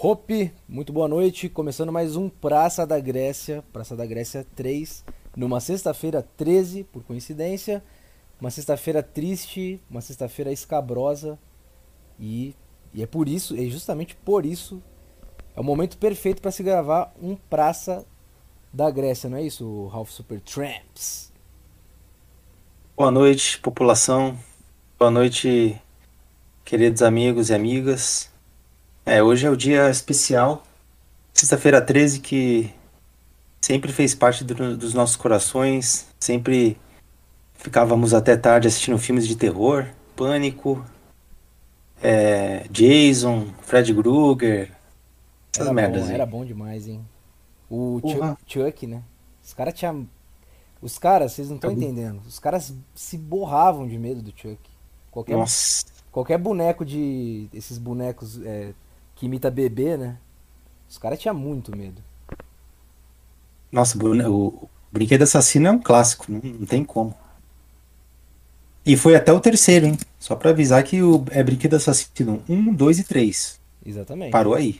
Hope, muito boa noite. Começando mais um Praça da Grécia, Praça da Grécia 3, numa sexta-feira 13, por coincidência. Uma sexta-feira triste, uma sexta-feira escabrosa. E, e é por isso, é justamente por isso, é o momento perfeito para se gravar um Praça da Grécia, não é isso, Ralph Super Tramps? Boa noite, população. Boa noite, queridos amigos e amigas. É, hoje é o dia especial, sexta-feira 13, que sempre fez parte do, dos nossos corações. Sempre ficávamos até tarde assistindo filmes de terror, Pânico, é, Jason, Fred Krueger, essas Era merdas bom, aí. era bom demais, hein? O. Chuck, Chuck, né? Os caras tinham. Os caras, vocês não estão Acabou. entendendo. Os caras se borravam de medo do Chuck. Qualquer, Nossa, qualquer boneco de. Esses bonecos é, que imita bebê, né? Os caras tinham muito medo. nossa, o, o Brinquedo Assassino é um clássico, não, tem como. E foi até o terceiro, hein? Só pra avisar que o, é Brinquedo Assassino 1, 2 e 3. Exatamente. Parou aí.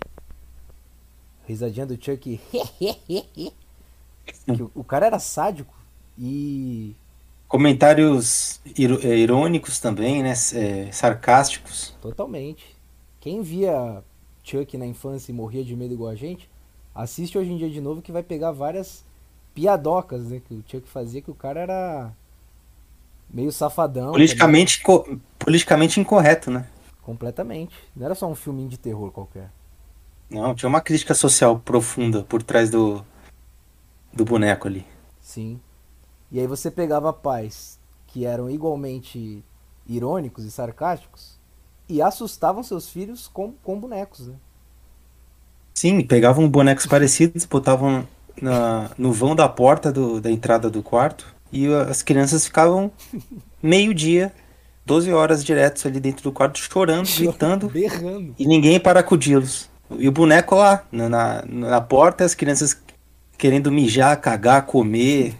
Risadinha do Chuck. o, cara era sádico e. Comentários iro- é, irônicos também, né? É, sarcásticos. Totalmente. Quem via Chuck na infância e morria de medo igual a gente, assiste hoje em dia de novo que vai pegar várias piadocas, né? Que o Chuck fazia, que o cara era meio safadão. Politicamente, co- politicamente incorreto, né? Completamente. Não era só um filminho de terror qualquer. Não, tinha uma crítica social profunda por trás do, do boneco ali. Sim. E aí você pegava pais que eram igualmente irônicos e sarcásticos e assustavam seus filhos com, com bonecos, né? Sim, pegavam bonecos parecidos, botavam na, no vão da porta do- da entrada do quarto e as crianças ficavam meio-dia, 12 horas diretos ali dentro do quarto, chorando, gritando Berrando. e ninguém para acudi-los. E o boneco lá, na, na, na porta, as crianças querendo mijar, cagar, comer.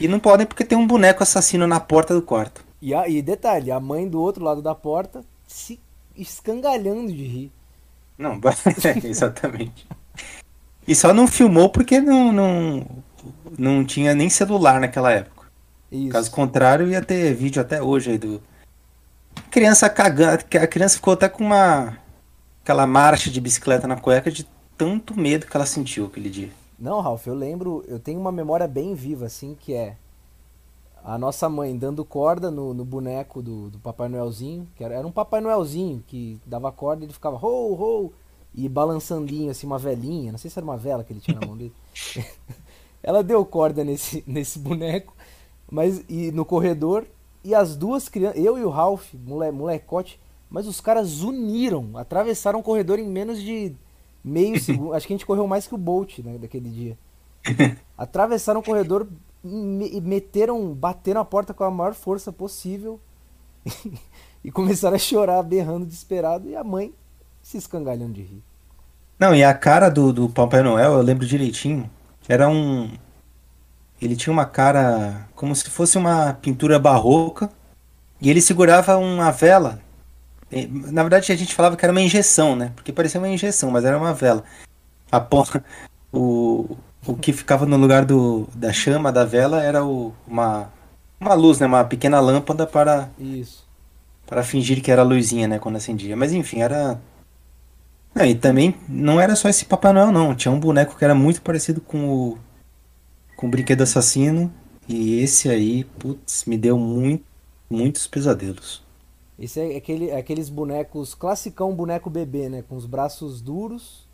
E não podem porque tem um boneco assassino na porta do quarto. E, a- e detalhe, a mãe do outro lado da porta se escangalhando de rir. Não, exatamente. E só não filmou porque não, não, não tinha nem celular naquela época. Isso. Caso contrário, ia ter vídeo até hoje aí do. Criança cagando. A criança ficou até com uma. aquela marcha de bicicleta na cueca de tanto medo que ela sentiu aquele dia. Não, Ralph, eu lembro, eu tenho uma memória bem viva, assim, que é a nossa mãe dando corda no, no boneco do, do Papai Noelzinho, que era, era um Papai Noelzinho que dava corda e ele ficava ho, ho, e balançandinho, assim, uma velinha, não sei se era uma vela que ele tinha na mão dele. Ela deu corda nesse, nesse boneco, mas e no corredor, e as duas crianças, eu e o Ralph, mole, molecote, mas os caras uniram, atravessaram o corredor em menos de meio segundo. Acho que a gente correu mais que o Bolt, né, daquele dia. Atravessaram o corredor meteram, bateram a porta com a maior força possível e começaram a chorar, berrando desesperado, e a mãe se escangalhando de rir. Não, e a cara do, do Papai Noel, eu lembro direitinho. Era um. Ele tinha uma cara como se fosse uma pintura barroca. E ele segurava uma vela. Na verdade, a gente falava que era uma injeção, né? Porque parecia uma injeção, mas era uma vela. A pon- o, o que ficava no lugar do, da chama da vela era o, uma, uma luz, né? Uma pequena lâmpada para, Isso. para fingir que era luzinha, né? Quando acendia. Mas enfim, era. Não, e também não era só esse Papai Noel, não. Tinha um boneco que era muito parecido com o, com o Brinquedo Assassino. E esse aí, putz, me deu muito, muitos pesadelos. Esse é aquele, aqueles bonecos, classicão boneco bebê, né? Com os braços duros,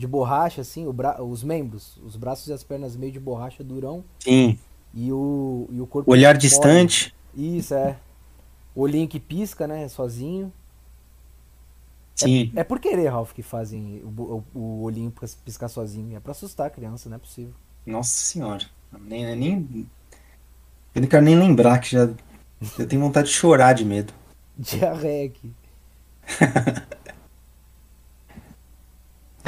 de borracha, assim, o bra... os membros, os braços e as pernas meio de borracha durão, Sim, e o, e o corpo olhar distante. Isso, é. Olhinho que pisca, né? Sozinho. Sim. É por querer, Ralph, que fazem o, o, o olhinho pis- piscar sozinho. É pra assustar a criança, não é possível. Nossa senhora. Nem, nem, eu não quero nem lembrar que já. Eu tenho vontade de chorar de medo. Diarreia aqui.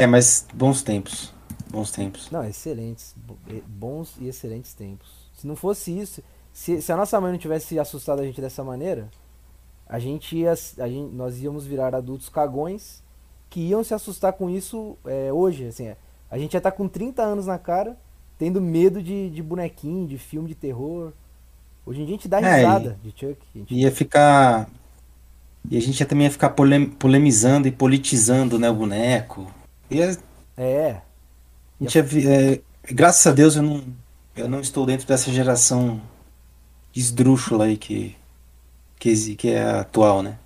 É, mas bons tempos. Bons tempos. Não, excelentes. bo- Bons e excelentes tempos. Se não fosse isso, se, se a nossa mãe não tivesse assustado a gente dessa maneira, a gente ia. A gente, nós íamos virar adultos cagões que iam se assustar com isso é, hoje. Assim, é. a gente já tá com 30 anos na cara, tendo medo de, de bonequinho, de filme de terror. Hoje em dia a gente dá É, risada de Chuck. Gente- Ia ficar. E a gente ia também ia ficar polem- polemizando e politizando, né, o boneco. É, a gente ia vi- é, graças a Deus eu não, eu não estou dentro dessa geração esdrúxula aí que, que, que é atual, né?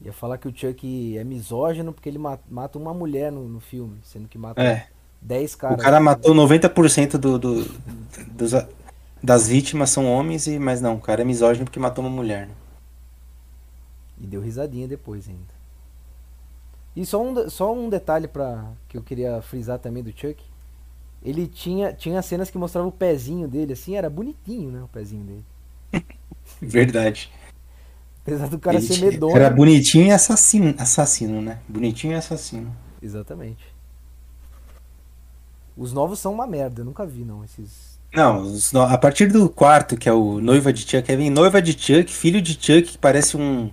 ia falar que o Chuck é misógino porque ele ma- mata uma mulher no, no filme, sendo que mata É. 10 O caras. cara matou 90% do, do, dos, das vítimas são homens, e, mas não, o cara é misógino porque matou uma mulher. Né? E deu risadinha depois ainda. E só um, só um detalhe pra, que eu queria frisar também do Chuck. Ele tinha, tinha cenas que mostravam o pezinho dele, assim, era bonitinho, né? O pezinho dele. Verdade. Apesar do cara Ele ser medonho. Era bonitinho e assassino, assassino, né? Bonitinho e assassino. Exatamente. Os novos são uma merda, eu nunca vi não, esses. Não, a partir do quarto, que é o Noiva de Chuck, aí vem Noiva de Chuck, Filho de Chuck, que parece um.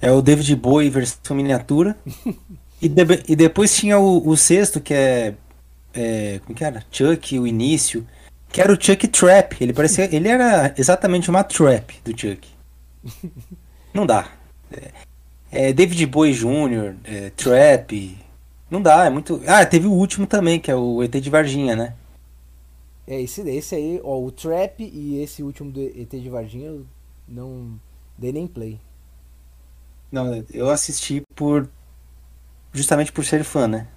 É o David Bowie versão miniatura. e, de- e depois tinha o, o sexto, que é, é. Como que era? Chuck, o início. Que era o Chuck Trap. Ele parecia. Ele era exatamente uma trap do Chuck. Não dá. É, é David Bowie Jr., é, Trap. Não dá, é muito. Ah, teve o último também, que é o ET de Varginha, né? É, esse, esse aí, ó, o Trap e esse último do ET de Varginha eu não dei nem play. Não, eu assisti por. Justamente por ser fã, né?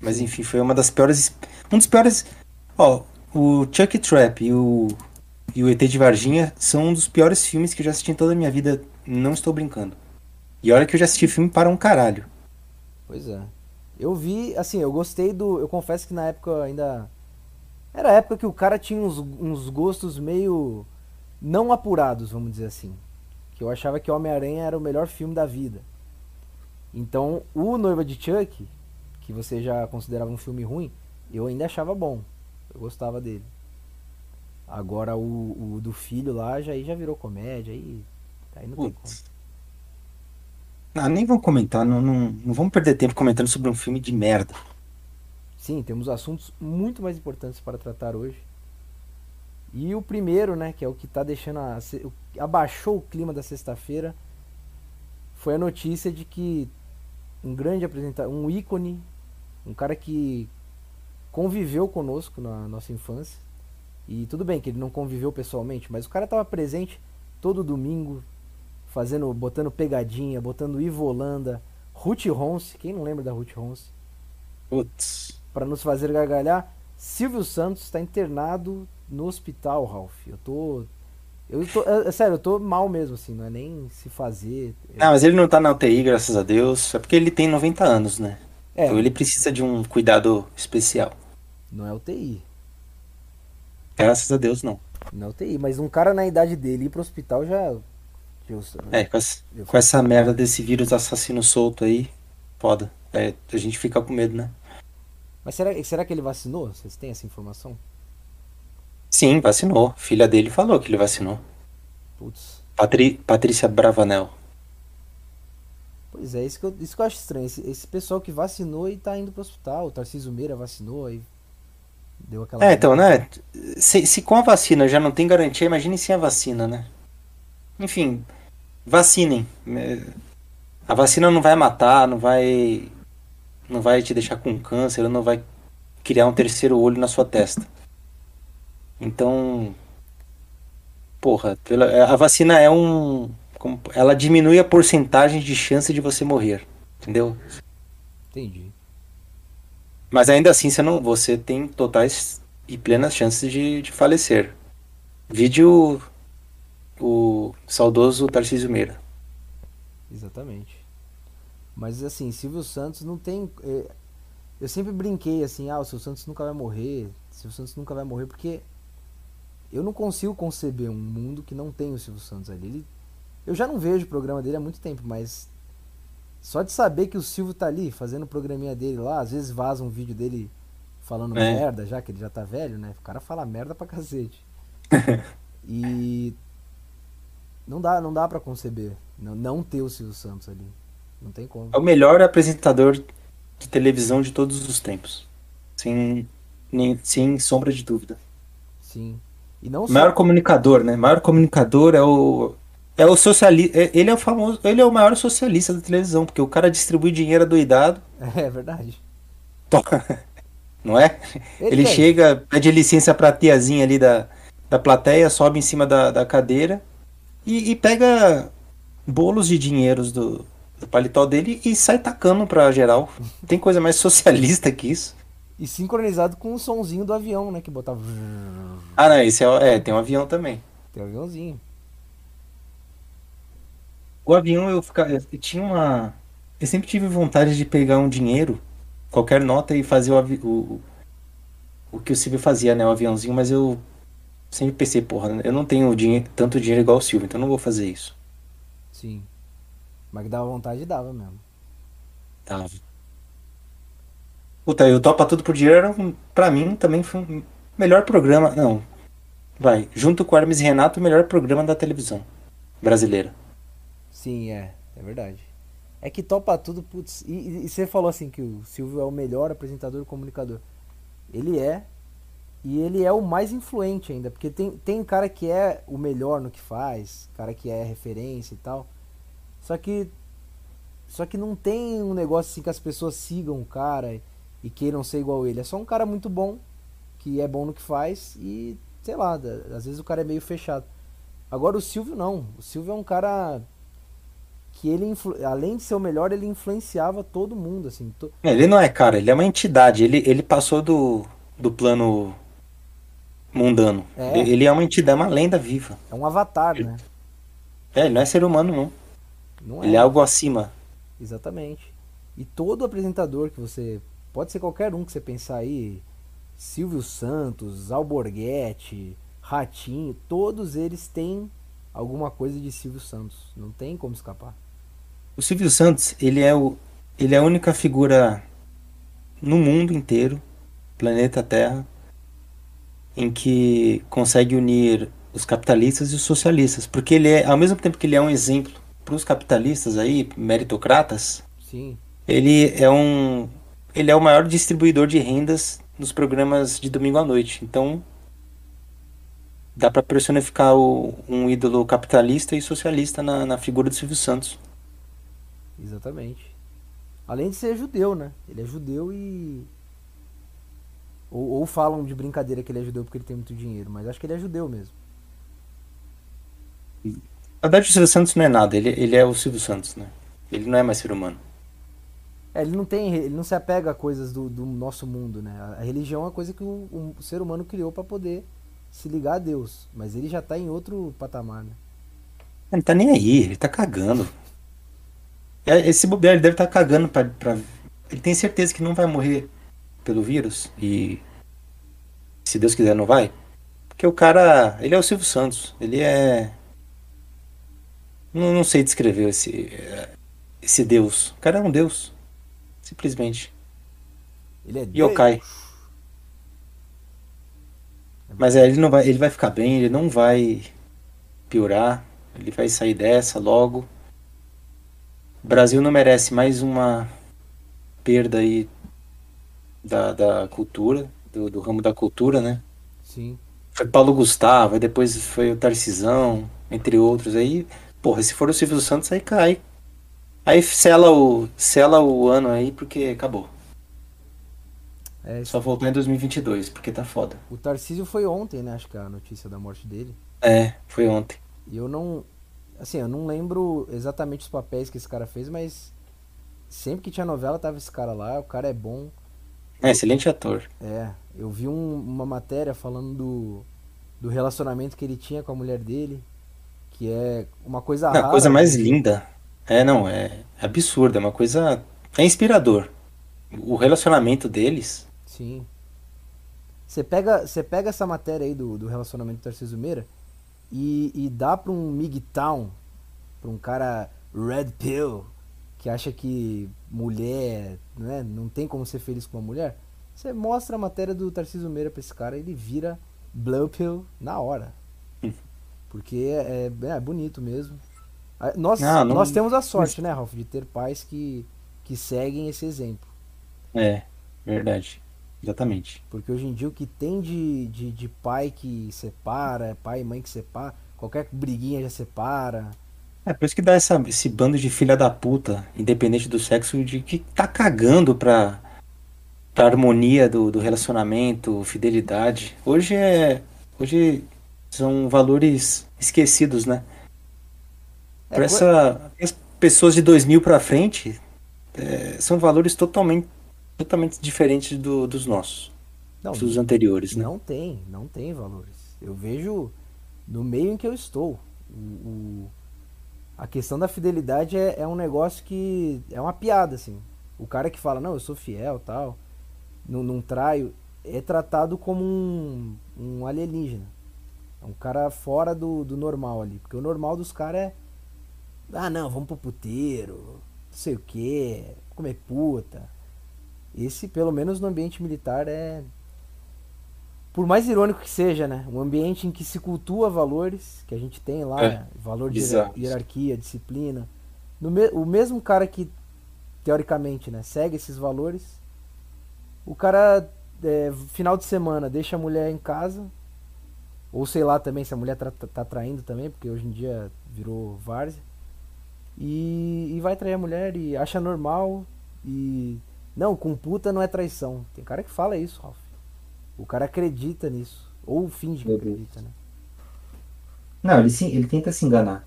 Mas enfim, foi uma das piores. Um dos piores. Ó, o Chuck Trap e o. E o ET de Varginha são um dos piores filmes que eu já assisti em toda a minha vida. Não estou brincando. E olha que eu já assisti filme para um caralho. Pois é. Eu vi, assim, eu gostei do. Eu confesso que na época ainda. Era a época que o cara tinha uns, uns gostos meio. não apurados, vamos dizer assim. Que eu achava que Homem-Aranha era o melhor filme da vida. Então, o Noiva de Chuck, que você já considerava um filme ruim, eu ainda achava bom. Eu gostava dele. Agora o, o do filho lá já, aí já virou comédia, aí. Aí não tem como. Putz. Ah, nem vamos comentar, não, não, não vamos perder tempo comentando sobre um filme de merda. Sim, temos assuntos muito mais importantes para tratar hoje. E o primeiro, né, que é o que tá deixando a, abaixou o clima da sexta-feira, foi a notícia de que um grande apresentador, um ícone, um cara que conviveu conosco na nossa infância. E tudo bem que ele não conviveu pessoalmente, mas o cara estava presente todo domingo, fazendo, botando pegadinha, botando Ivo Holanda, Ruth Ronce, quem não lembra da Ruth Ronce? Putz. para nos fazer gargalhar. Silvio Santos está internado no hospital, Ralph. Eu tô. Eu tô. É, é sério, eu tô mal mesmo, assim, não é nem se fazer. Ah, mas ele não tá na UTI, graças a Deus. É porque ele tem 90 anos, né? É, Então ele precisa de um cuidado especial. não é UTI. Graças a Deus, não. Não é UTI, mas um cara na idade dele ir pro hospital já. eu- É, com essa, eu- com essa merda desse vírus assassino solto aí, foda. É, a gente fica com medo, né? Mas será, será que ele vacinou? Vocês têm essa informação? Sim, vacinou. Filha dele falou que ele vacinou. Putz. Patri, Patrícia Bravanel. Pois é, isso que eu, isso que eu acho estranho. Esse, esse pessoal que vacinou e tá indo pro hospital. O Tarcísio Meira vacinou aí. Deu aquela. É, então, né? Se, se com a vacina já não tem garantia, imagine sem a vacina, né? Enfim, vacinem. A vacina não vai matar, não vai. Não vai te deixar com câncer, não vai criar um terceiro olho na sua testa. Então. Porra, pela- a vacina é um. Ela diminui a porcentagem de chance de você morrer. Entendeu? Entendi. Mas ainda assim você não, você tem totais e plenas chances de, de falecer. Vídeo o saudoso Tarcísio Meira. Exatamente. Mas assim, Silvio Santos não tem. é, eu sempre brinquei assim, ah, o Silvio Santos nunca vai morrer. O Silvio Santos nunca vai morrer porque eu não consigo conceber um mundo que não tem o Silvio Santos ali. Ele, eu já não vejo o programa dele há muito tempo, mas só de saber que o Silvio tá ali fazendo o programinha dele lá, às vezes vaza um vídeo dele falando É. merda, já que ele já tá velho, né? O cara fala merda pra cacete. e não dá, não dá para conceber não, não ter o Silvio Santos ali. Não tem como. É o melhor apresentador de televisão de todos os tempos. Sem, nem, sem sombra de dúvida. Sim. E não O maior só. comunicador, né? O maior comunicador é o. É o socialista. Ele é o famoso. Ele é o maior socialista da televisão, porque o cara distribui dinheiro doidado, É verdade. não é? Ele tem. chega, pede licença pra tiazinha ali da, da plateia, sobe em cima da, da cadeira e, e pega bolos de dinheiros do, do paletó dele e sai tacando pra geral. Tem coisa mais socialista que isso. E sincronizado com o sonzinho do avião, né? Que botava. Ah, não, esse é, é tem um avião também. Tem um aviãozinho. O avião eu, fica, eu tinha uma. Eu sempre tive vontade de pegar um dinheiro, qualquer nota, e fazer o, avi- o, o que o Silvio fazia, né? O aviãozinho, mas eu sempre pensei, porra, eu não tenho dinhe tanto dinheiro igual o Silvio, então eu não vou fazer isso. Sim. Mas que dava vontade, dava mesmo. Tava. Puta, e o Topa Tudo por Dinheiro, um- pra mim, também foi o melhor programa. Não, vai, junto com o Hermes e Renato, o melhor programa da televisão brasileira. Sim, é. É verdade. É que topa tudo, putz. E, e- e você falou assim que o Silvio é o melhor apresentador e comunicador. Ele é. E ele é o mais influente ainda. Porque tem, tem cara que é o melhor no que faz, cara que é referência e tal. Só que. Só que não tem um negócio assim que as pessoas sigam o cara e queiram ser igual ele. É só um cara muito bom, que é bom no que faz e, sei lá, às vezes o cara é meio fechado. Agora o Silvio não. O Silvio é um cara que ele, além de ser o melhor, ele influenciava todo mundo, assim. to- Ele não é cara, ele é uma entidade. Ele, ele passou do, do plano mundano. É. Ele é uma entidade, uma lenda viva. É um avatar, né? É, ele não é ser humano, não. Não Ele é algo acima. Exatamente. E todo apresentador que você. Pode ser qualquer um que você pensar aí. Silvio Santos, Alborguete, Ratinho, todos eles têm alguma coisa de Silvio Santos. Não tem como escapar. O Silvio Santos, ele é, o, ele é a única figura no mundo inteiro, planeta Terra, em que consegue unir os capitalistas e os socialistas. Porque ele é, ao mesmo tempo que ele é um exemplo para os capitalistas aí, meritocratas, Sim, ele é um ele é o maior distribuidor de rendas nos programas de domingo à noite. Então dá para personificar o- um ídolo capitalista e socialista na, na figura do Silvio Santos. exatamente. Além de ser judeu, né? Ele é judeu e. Ou, ou falam de brincadeira que ele é judeu porque ele tem muito dinheiro, mas acho que ele é judeu mesmo. Na verdade, o Silvio Santos não é nada, ele, ele é o Silvio Santos, né? Ele não é mais ser humano. É, ele não tem, ele não se apega a coisas do, do nosso mundo, né? A, religião é uma coisa que o, o ser humano criou para poder se ligar a Deus, mas ele já tá em outro patamar, né? Ele tá nem aí, ele tá cagando. É, Esse bobear, ele deve estar cagando pra, pra. Ele tem certeza que não vai morrer pelo vírus e. Se Deus quiser, não vai. Porque o cara. Ele é o Silvio Santos. Ele é. Não, não sei descrever esse. Esse Deus. O cara é um Deus. Simplesmente. Ele é Yokai. Deus. Mas é, ele não vai. Ele vai ficar bem, ele não vai piorar. Ele vai sair dessa logo. O Brasil não merece mais uma perda aí da, da cultura, do, do ramo da cultura, né? Sim. Foi Paulo Gustavo, depois foi o Tarcisão, entre outros. Aí, porra, se for o Silvio Santos, aí cai. Aí sela o, sela o ano aí, porque acabou. É, Só voltar em 2022, porque tá foda. o Tarcísio foi ontem, né? Acho que a notícia da morte dele. É, foi ontem. E eu não. Assim, eu não lembro exatamente os papéis que esse cara fez, mas sempre que tinha novela tava esse cara lá. O cara é bom. É, excelente ator. É, eu vi um- uma matéria falando do, do relacionamento que ele tinha com a mulher dele, que é uma coisa A rara. coisa mais linda. É, não, é absurdo, é uma coisa. É inspirador. O relacionamento deles. Sim. Você pega, você pega essa matéria aí do, do relacionamento do Tarcísio Meira e, e dá pra um MGTOW, pra um cara red pill, que acha que mulher né, não tem como ser feliz com uma mulher. Você mostra a matéria do Tarcísio Meira pra esse cara, ele vira blue pill na hora. Porque é, é, é bonito mesmo. Ah, Nós, Não, não- nós temos a sorte, né, Ralf, de ter pais que, que seguem esse exemplo. É, verdade. Exatamente. Porque hoje em dia o que tem de, de, de pai que separa, pai e mãe que separa, qualquer briguinha já separa. É por isso que dá essa, esse bando de filha da puta, independente do sexo, de que tá cagando pra, pra harmonia do, do relacionamento, fidelidade. Hoje é. Hoje são valores esquecidos, né? Pra essa, as pessoas de 2000 pra frente, é, são valores totalmente, totalmente diferentes do- dos nossos, Não, dos anteriores, né? não tem, não tem valores. Eu vejo no meio em que eu estou. O, o- a questão da fidelidade é, é um negócio que é uma piada, assim. O cara que fala, não, eu sou fiel, tal, não, não traio, é tratado como um, um alienígena. É um cara fora do, do normal ali. Porque o normal dos caras é. Ah, não, vamos pro puteiro, não sei o quê, comer puta. Esse, pelo menos no ambiente militar, é. Por mais irônico que seja, né? Um ambiente em que se cultua valores, que a gente tem lá, É, né? valor de bizarro. hierarquia, disciplina. No me- o mesmo cara que, teoricamente, né, segue esses valores, o cara, é, final de semana, deixa a mulher em casa, ou sei lá também se a mulher tá, tá, tá traindo também, porque hoje em dia virou várzea. E, e vai trair a mulher e acha normal. E. Não, com puta não é traição. Tem cara que fala isso, Ralf. O cara acredita nisso. Ou finge que acredita, né? Não, ele, sim, ele tenta se enganar.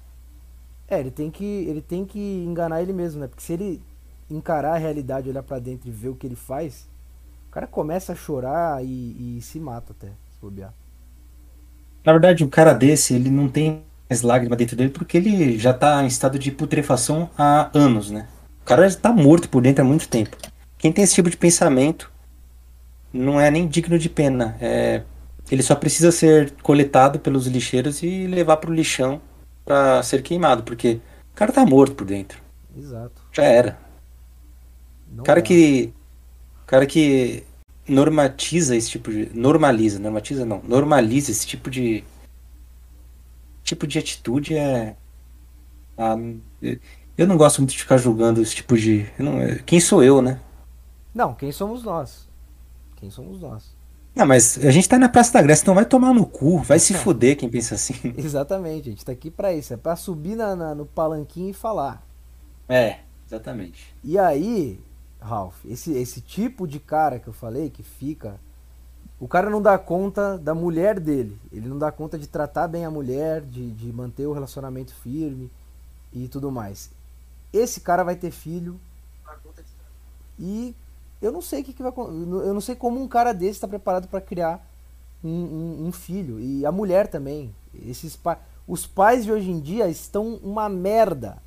É, ele tem que ele tem que enganar ele mesmo, né? Porque se ele encarar a realidade, olhar pra dentro e ver o que ele faz, o cara começa a chorar e, e se mata até, se bobear. Na verdade, um cara desse, ele não tem mais lágrima dentro dele porque ele já tá em estado de putrefação há anos, né? O cara já tá morto por dentro há muito tempo. Quem tem esse tipo de pensamento não é nem digno de pena. É... Ele só precisa ser coletado pelos lixeiros e levar pro lixão pra ser queimado, porque o cara tá morto por dentro. Exato. Já era. Não O cara dá. que. O cara que normatiza esse tipo de. Normaliza, normatiza não. Normaliza esse tipo de. Tipo de atitude é. ah, eu não gosto muito de ficar julgando esse tipo de. não- quem sou eu, né? Não, quem somos nós? Quem somos nós? Não, mas a gente tá na Praça da Grécia, então vai tomar no cu, vai se fuder quem pensa assim. Exatamente, a gente tá aqui pra isso, é pra subir na, na- no palanquinho e falar. É, exatamente. E aí, Ralph, esse, esse tipo de cara que eu falei, que fica. O cara não dá conta da mulher dele. Ele não dá conta de tratar bem a mulher, de, de manter o relacionamento firme e tudo mais. Esse cara vai ter filho. E eu não sei que, que vai Eu não sei como um cara desse está preparado para criar um, um- um filho. E a mulher também. Esses pa... Os pais de hoje em dia estão uma merda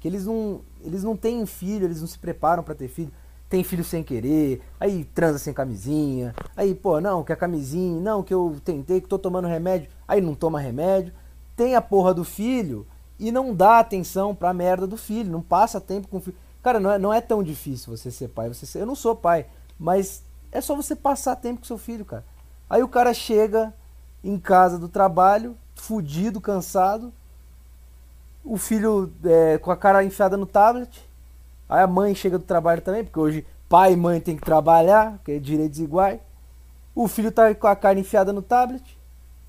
que eles não, eles não têm filho, eles não se preparam pra ter filho. Tem filho sem querer, aí transa sem camisinha, aí, pô, não, que a camisinha, não, que eu tentei, que tô tomando remédio, aí não toma remédio. Tem a porra do filho e não dá atenção pra merda do filho, não passa tempo com o filho. Cara, não é, não é tão difícil você ser pai, você ser, eu não sou pai, mas é só você passar tempo com seu filho, cara. Aí o cara chega em casa do trabalho, fudido, cansado, o filho é, com a cara enfiada no tablet. Aí a mãe chega do trabalho também, porque hoje pai e mãe tem que trabalhar, porque é direitos iguais. O filho tá com a cara enfiada no tablet.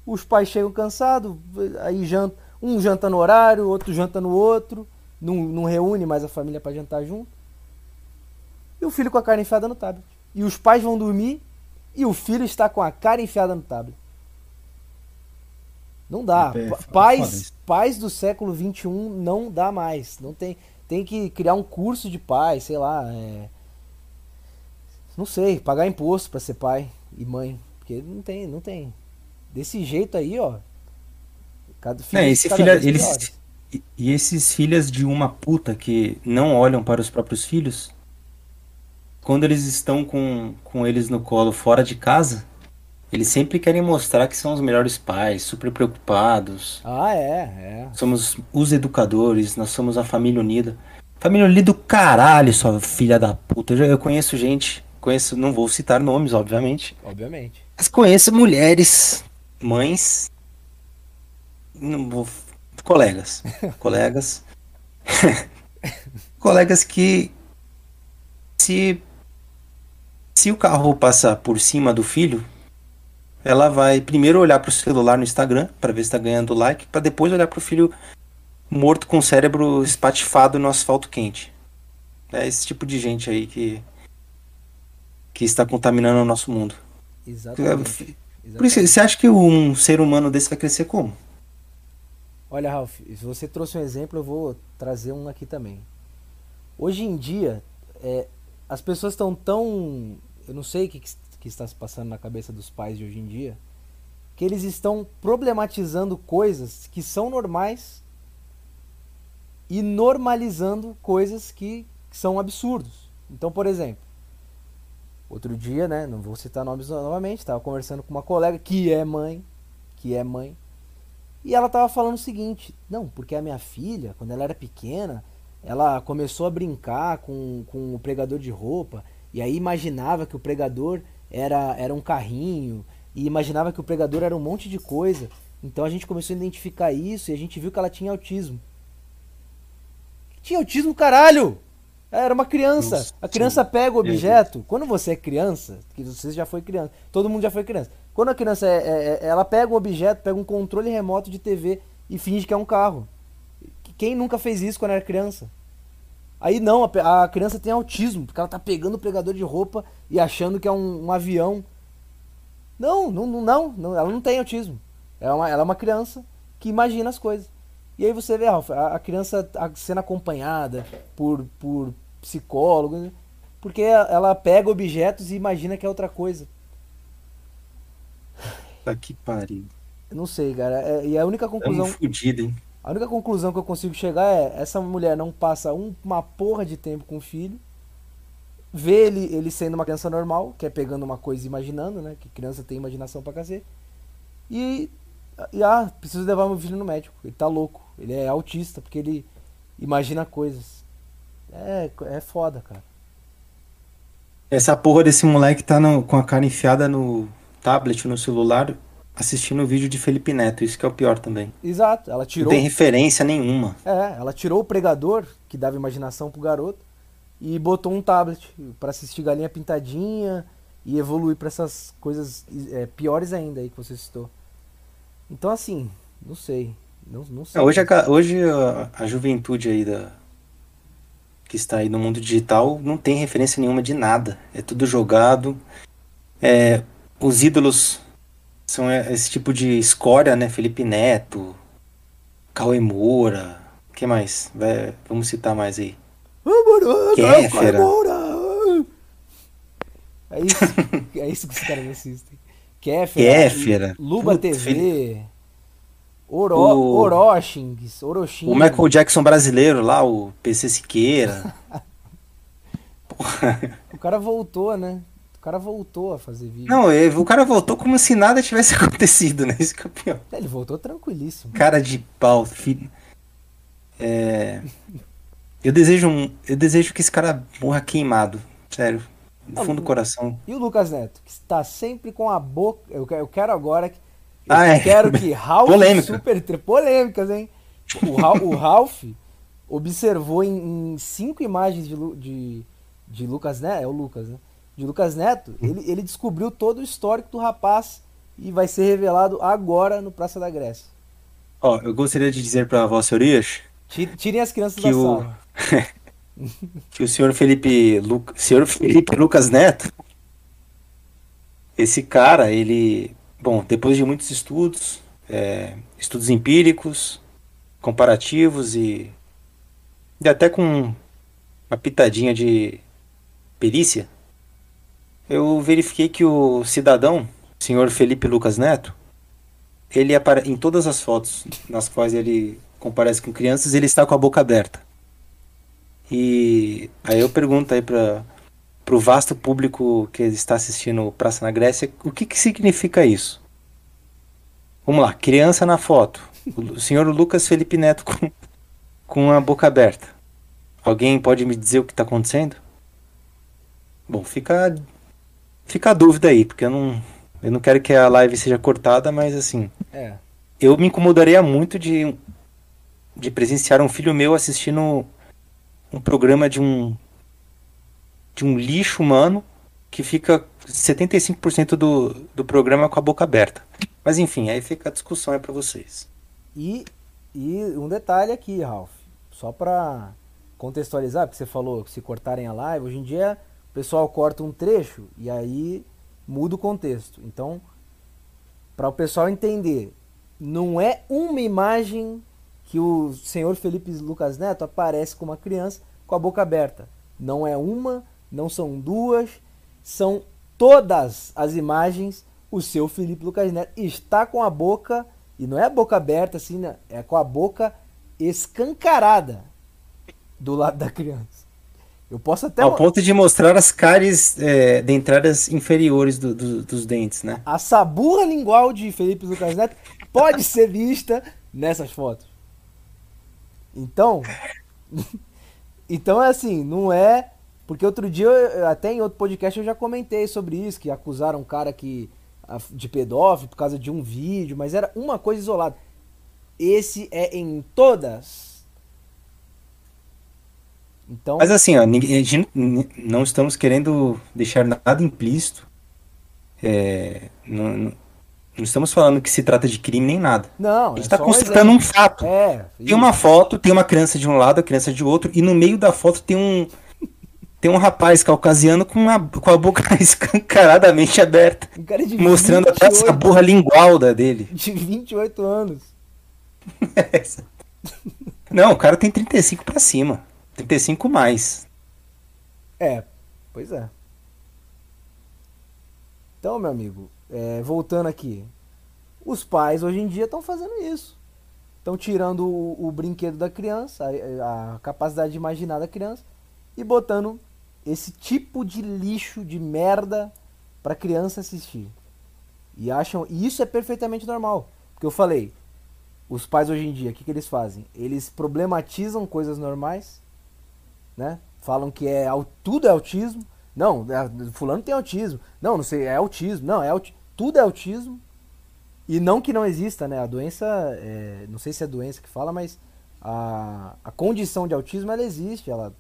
Os pais chegam cansados, aí janta, um janta no horário, outro janta no outro, não, não reúne mais a família para jantar junto. E o filho com a cara enfiada no tablet. E os pais vão dormir e o filho está com a cara enfiada no tablet. Não dá. É, foda Pais, pais do século XXI não dá mais. Não tem, tem que criar um curso de pai, sei lá. é, Não sei, pagar imposto para ser pai e mãe. Porque não tem, não tem. Desse jeito aí, ó. Cada filho, É, esse cada filho, eles, e- e esses filhos de uma puta que não olham para os próprios filhos, quando eles estão com, com eles no colo fora de casa, eles sempre querem mostrar que são os melhores pais, super preocupados. Ah, é, é. Somos os educadores, nós somos a família unida. Família unida do caralho, sua filha da puta. Eu, eu conheço gente, conheço, não vou citar nomes, obviamente, Obviamente. mas conheço mulheres, mães, não vou, colegas, colegas, colegas que se se o carro passar por cima do filho, ela vai primeiro olhar pro celular no Instagram para ver se tá ganhando like, para depois olhar pro filho morto com o cérebro espatifado no asfalto quente. É esse tipo de gente aí que que está contaminando o nosso mundo. Exatamente. Por isso, você acha que um ser humano desse vai crescer como? Olha, Ralph, se você trouxe um exemplo, eu vou trazer um aqui também. Hoje em dia, é, as pessoas estão tão. Eu não sei o que, que está se passando na cabeça dos pais de hoje em dia, que eles estão problematizando coisas que são normais e normalizando coisas que, que são absurdos. Então, por exemplo, Outro dia, né, não vou citar nomes novamente, estava conversando com uma colega que é mãe, que é mãe, e ela estava falando o seguinte: não, porque a minha filha, quando ela era pequena, ela começou a brincar com, com o pregador de roupa, e aí imaginava que o pregador era, era um carrinho, e imaginava que o pregador era um monte de coisa. Então a gente começou a identificar isso e a gente viu que ela tinha autismo. Tinha autismo, caralho! Era uma criança. Nossa, a criança pega o objeto. Quando você é criança, que você já foi criança, todo mundo já foi criança. Quando a criança é, é, é, ela pega um objeto, pega um controle remoto de TV e finge que é um carro. Quem nunca fez isso quando era criança? Aí não, a, a criança tem autismo, porque ela tá pegando o pregador de roupa e achando que é um, um avião. Não, não, não, não, ela não tem autismo. Ela é, uma, ela é uma criança que imagina as coisas. E aí você vê, Ralf, a, a criança sendo acompanhada por, por psicólogos, né? porque ela pega objetos e imagina que é outra coisa. Tá que pariu. não sei, cara. É, e a única conclusão. Fudido, hein? A única conclusão que eu consigo chegar é: essa mulher não passa um, uma porra de tempo com o filho, vê ele, ele sendo uma criança normal, que é pegando uma coisa e imaginando, né? Que criança tem imaginação pra cacete. E e ah, preciso levar meu filho no médico. Ele tá louco. Ele é autista, porque ele imagina coisas. É, é foda, cara. Essa porra desse moleque tá no, com a cara enfiada no tablet, no celular, assistindo o vídeo de Felipe Neto. Isso que é o pior também. Exato. Ela tirou. Não tem referência nenhuma. É, ela tirou o pregador, que dava imaginação pro garoto, e botou um tablet para assistir Galinha Pintadinha e evoluir para essas coisas é, piores ainda aí que você citou. Então, assim, não sei. Não, não sei. É, hoje, a, hoje a, a, juventude aí da, que está aí no mundo digital não tem referência nenhuma de nada. É tudo jogado. É, os ídolos são esse tipo de escória, né? Felipe Neto, Cauê Moura. Que mais? Vai, vamos citar mais aí. Kéfera. É isso, é isso que os caras assistem. Kéfera, Kéfera Luba TV, Oro, o... Orochings, O Michael Jackson brasileiro lá, o PC Siqueira. o cara voltou, né? O cara voltou a fazer vídeo. Não, o cara voltou como se nada tivesse acontecido, né? Esse campeão. É, ele voltou tranquilíssimo. Cara de pau, filho. É... Eu desejo um, eu desejo que esse cara morra queimado, sério. No fundo do coração. E o Lucas Neto, que está sempre com a boca. Eu, eu quero agora. Que, eu ah, é. quero que Ralph. Polêmica. Super. Polêmicas, hein? O, Ralph, o Ralph observou em, em, cinco imagens de, de, de Lucas Neto. É o Lucas, né? De Lucas Neto. Ele, ele descobriu todo o histórico do rapaz e vai ser revelado agora no Praça da Grécia. Ó, eu gostaria de dizer para Vossa Orias. Tirem as crianças da o... sala. que o senhor Felipe, Lu... senhor Felipe Lucas Neto, esse cara, ele, bom, depois de muitos estudos, é, estudos empíricos, comparativos e, e até com uma pitadinha de perícia, eu verifiquei que o cidadão, senhor Felipe Lucas Neto, ele apare... em todas as fotos nas quais ele comparece com crianças, ele está com a boca aberta. E aí eu pergunto aí para o vasto público que está assistindo Praça na Grécia, o que, que significa isso? Vamos lá, criança na foto. O senhor Lucas Felipe Neto com, com a boca aberta. Alguém pode me dizer o que está acontecendo? Bom, fica, fica a dúvida aí, porque eu não, eu não quero que a live seja cortada, mas assim. É. Eu me incomodaria muito de, de presenciar um filho meu assistindo um programa de um de um lixo humano que fica 75% do, do programa com a boca aberta. Mas enfim, aí fica a discussão aí pra vocês. E, e um detalhe aqui, Ralph, só pra contextualizar, porque você falou que se cortarem a live, hoje em dia pessoal corta um trecho e aí muda o contexto. Então, para o pessoal entender, não é uma imagem que o senhor Felipe Lucas Neto aparece com uma criança com a boca aberta. Não é uma, não são duas, são todas as imagens. O seu Felipe Lucas Neto está com a boca, e não é a boca aberta assim, né? é com a boca escancarada do lado da criança. Eu posso até. Ao ponto de mostrar as cáries é, dentárias inferiores do, do, dos dentes, né? A saburra lingual de Felipe Lucas Neto pode ser vista nessas fotos. Então. então é assim, não é. Porque outro dia, até em outro podcast, eu já comentei sobre isso, que acusaram um cara que, de pedófilo por causa de um vídeo, mas era uma coisa isolada. Esse é em todas então... Mas assim, ó, não estamos querendo deixar nada implícito. É, não, não, estamos falando que se trata de crime nem nada. Não, a gente está é constatando um, fato. É, tem uma foto, tem uma criança de um lado, a criança de outro, e no meio da foto tem um tem um rapaz caucasiano com, uma, com a boca escancaradamente aberta. Um mostrando 28, até essa burra lingualda dele. De 28 anos. Não, o cara tem 35 para cima. 35 mais. É, pois é. Então, meu amigo, é, voltando aqui. Os pais hoje em dia estão fazendo isso. Estão tirando o, o, brinquedo da criança, a, a capacidade de imaginar da criança, e botando esse tipo de lixo, de merda, para criança assistir. E acham. E isso é perfeitamente normal. Porque eu falei, os pais hoje em dia, o que, que eles fazem? Eles problematizam coisas normais né? Falam que é tudo é autismo. Não, é, fulano tem autismo. Não, não sei, é autismo. Não, é tudo é autismo. E não que não exista, né? A doença, é, não sei se é doença que fala, mas a, a condição de autismo ela existe, ela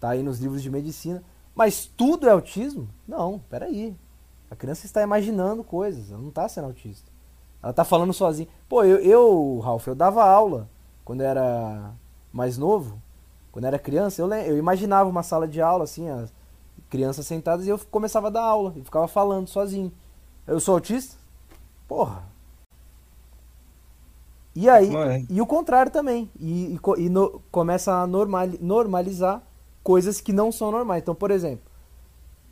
tá aí nos livros de medicina. Mas tudo é autismo? Não, peraí. A criança está imaginando coisas, ela não está sendo autista. Ela está falando sozinha. Pô, eu, eu, Ralph, eu dava aula quando eu era mais novo. Quando eu era criança, eu, eu imaginava uma sala de aula, assim, as crianças sentadas, e eu começava a dar aula, e ficava falando sozinho. Eu sou autista? Porra. E aí, e o contrário também. E, e, e no, começa a normal, normalizar coisas que não são normais. Então, por exemplo,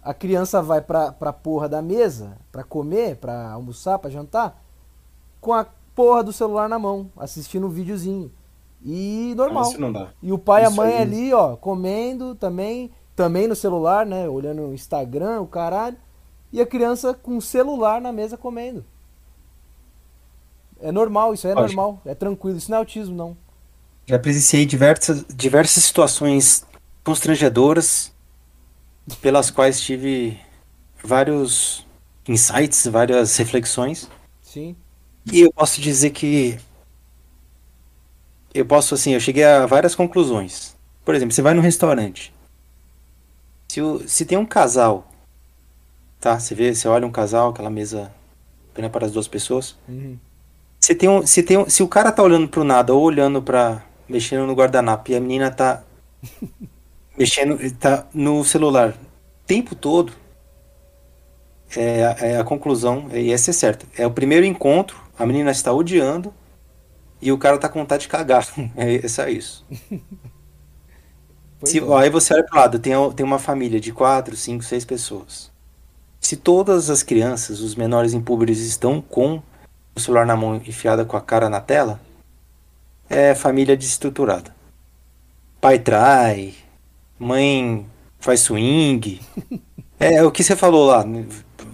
a criança vai pra, pra porra da mesa, pra comer, pra almoçar, pra jantar, com a porra do celular na mão, assistindo um videozinho. E normal. Isso não dá. E o pai e a mãe aí... ali, ó, comendo também, também no celular, né? Olhando o Instagram, o caralho. E a criança com o celular na mesa comendo. É normal, isso aí é normal, é tranquilo, isso não é autismo, não. Já presenciei diversas, diversas situações constrangedoras pelas quais tive vários insights, várias reflexões. Sim. E eu posso dizer que eu posso, assim, eu cheguei a várias conclusões. Por exemplo, você vai num restaurante. Se, o, se tem um casal, tá? Você vê, você olha um casal, aquela mesa apenas para as duas pessoas. Uhum. Se, tem um, se, tem um, se o cara tá olhando pro nada ou olhando para mexendo no guardanapo e a menina tá mexendo, tá no celular o tempo todo, é, é a conclusão, e essa é certa. É o primeiro encontro, a menina está odiando e o cara tá com vontade de cagar. É, é só isso. Se, ó, aí você olha pro lado, tem, tem uma família de quatro, cinco, seis pessoas. Se todas as crianças, os menores impúberes, estão com o celular na mão enfiada com a cara na tela, é família desestruturada. Pai trai, mãe faz swing. é, é o que você falou lá.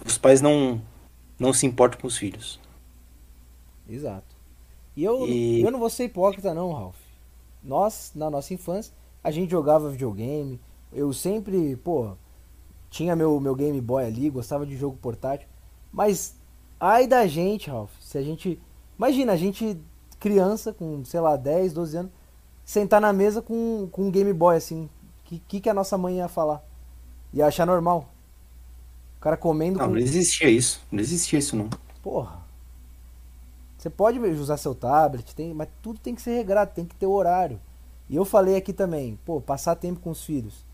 Os pais não, não se importam com os filhos. Exato. E eu, e eu não vou ser hipócrita não, Ralph. Nós, na nossa infância, a gente jogava videogame. Eu sempre, pô, tinha meu, meu Game Boy ali, gostava de jogo portátil. Mas, ai da gente, Ralph, se a gente... Imagina, a gente, criança, com, sei lá, 10, 12 anos, sentar na mesa com, com um Game Boy, assim. O que, que, que a nossa mãe ia falar? Ia achar normal. cara comendo Não, com. não existia isso. Não existia isso, não. Porra. Você pode usar seu tablet, tem, mas tudo tem que ser regrado, tem que ter horário. E eu falei aqui também, pô, passar tempo com os filhos.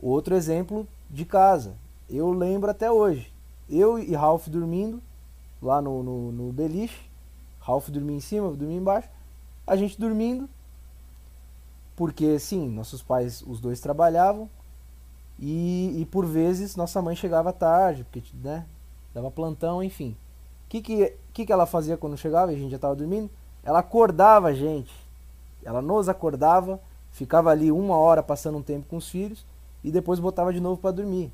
Outro exemplo de casa. Eu lembro até hoje. Eu e Ralph dormindo lá no, no, no beliche. Ralph dormia em cima, eu dormia embaixo. A gente dormindo. Porque, sim, nossos pais, os dois trabalhavam. E, e por vezes nossa mãe chegava tarde, porque né, dava plantão, enfim. Que, que, que, que ela fazia quando chegava e a gente já estava dormindo? Ela acordava a gente. Ela nos acordava, ficava ali uma hora passando um tempo com os filhos e depois botava de novo para dormir.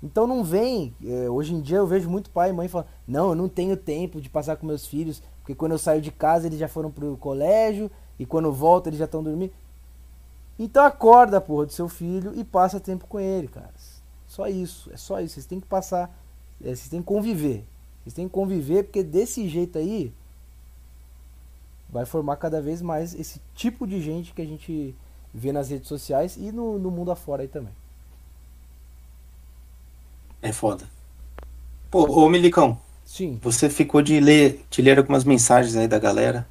Então não vem. é, hoje em dia eu vejo muito pai e mãe falando: Não, eu não tenho tempo de passar com meus filhos, porque quando eu saio de casa eles já foram pro colégio e quando eu volto eles já estão dormindo. Então acorda, porra, do seu filho e passa tempo com ele, cara. Só isso, é só isso. Vocês têm que passar, é, vocês têm que conviver. Vocês têm que conviver porque desse jeito aí vai formar cada vez mais esse tipo de gente que a gente vê nas redes sociais e no, no mundo afora aí também. É foda. Pô, ô Milicão, Sim. você ficou de ler, de ler algumas mensagens aí da galera.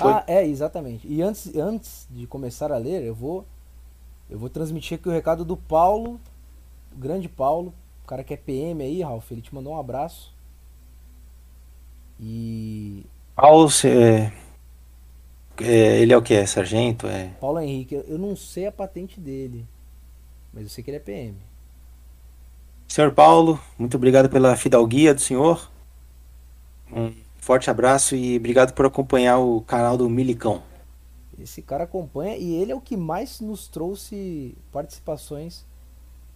Ah, é, exatamente. E antes, antes de começar a ler, eu vou eu vou transmitir aqui o recado do Paulo, o grande Paulo, o cara que é PM aí, Ralf, ele te mandou um abraço. E Paulo, é, é, ele é o que? É sargento? É. Paulo Henrique, eu- eu não sei a patente dele, mas eu sei que ele é PM. Senhor Paulo, muito obrigado pela fidalguia do senhor. Um forte abraço e obrigado por acompanhar o canal do Milicão. Esse cara acompanha e ele é o que mais nos trouxe participações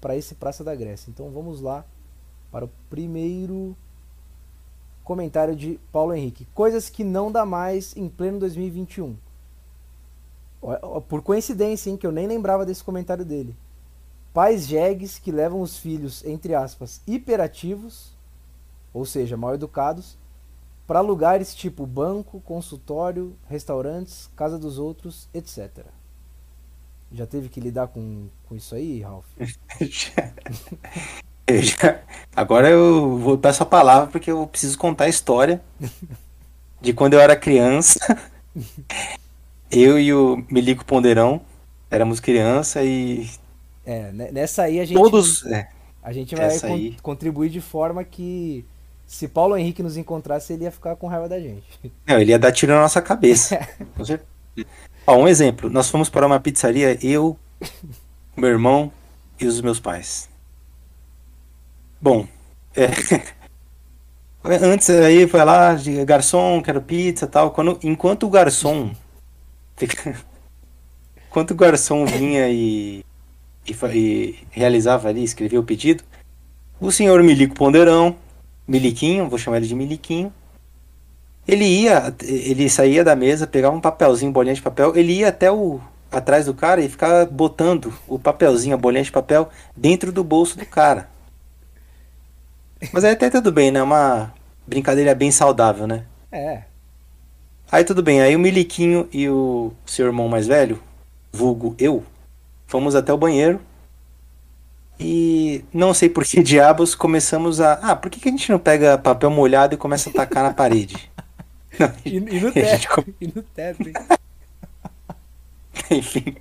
para esse Praça da Grécia. Então vamos lá para o primeiro comentário de Paulo Henrique. Coisas que não dá mais em pleno 2021. Ó, ó, Por coincidência, hein, que eu nem lembrava desse comentário dele. Pais jegues que levam os filhos, entre aspas, hiperativos, ou seja, mal educados, para lugares tipo banco, consultório, restaurantes, casa dos outros, etc. Já teve que lidar com, com isso aí, Ralph? Eu já- Agora eu vou peço a palavra porque eu preciso contar a história de quando eu era criança. Eu e o Milico Ponderão éramos criança e É, né, nessa aí a gente, todos. é, a gente vai essa con- aí. contribuir de forma que se Paulo Henrique nos encontrasse, ele ia ficar com raiva da gente. Não, ele ia dar tiro na nossa cabeça. Com certeza. Ó, um exemplo. Nós fomos para uma pizzaria, eu, meu irmão e os meus pais. Bom, é, antes aí foi lá, de garçom, quero pizza tal. Quando, enquanto o garçom. enquanto o garçom vinha e, e, e realizava ali, escrevia o pedido, o senhor Milico Ponderão, Miliquinho, vou chamar ele de Miliquinho, ele ia, ele saía da mesa, pegava um papelzinho, bolinha de papel, ele ia até o atrás do cara e ficava botando o papelzinho, a bolinha de papel dentro do bolso do cara. Mas aí até tudo bem, né? Uma brincadeira bem saudável, né? É, Aí tudo bem, aí o Miliquinho e o seu irmão mais velho, vulgo eu, fomos até o banheiro e não sei por que diabos começamos a. Ah, por que, que a gente não pega papel molhado e começa a tacar na parede? Não, e, e no teto, e no teto, hein? Enfim.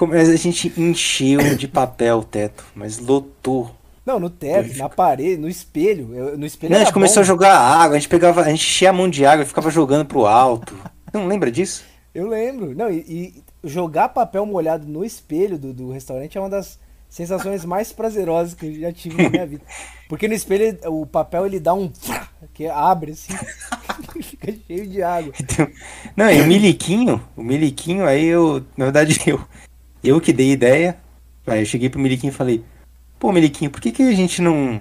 A gente encheu de papel o teto, mas lotou. Não, no teto, na parede, no espelho. Eu- No espelho Não, a gente começou bom. a jogar água, a gente pegava, a gente enchia a mão de água e ficava jogando pro alto. Não lembra disso? Eu lembro. Não, e, e jogar papel molhado no espelho do, do restaurante é uma das sensações mais prazerosas que eu já tive na minha vida. Porque no espelho o papel ele dá um que abre assim e fica cheio de água. Então, não, e o Miliquinho, o Miliquinho, aí eu, na verdade, eu, eu que dei ideia. Aí eu cheguei pro Miliquinho e falei, pô, Miliquinho, por que, que a gente não.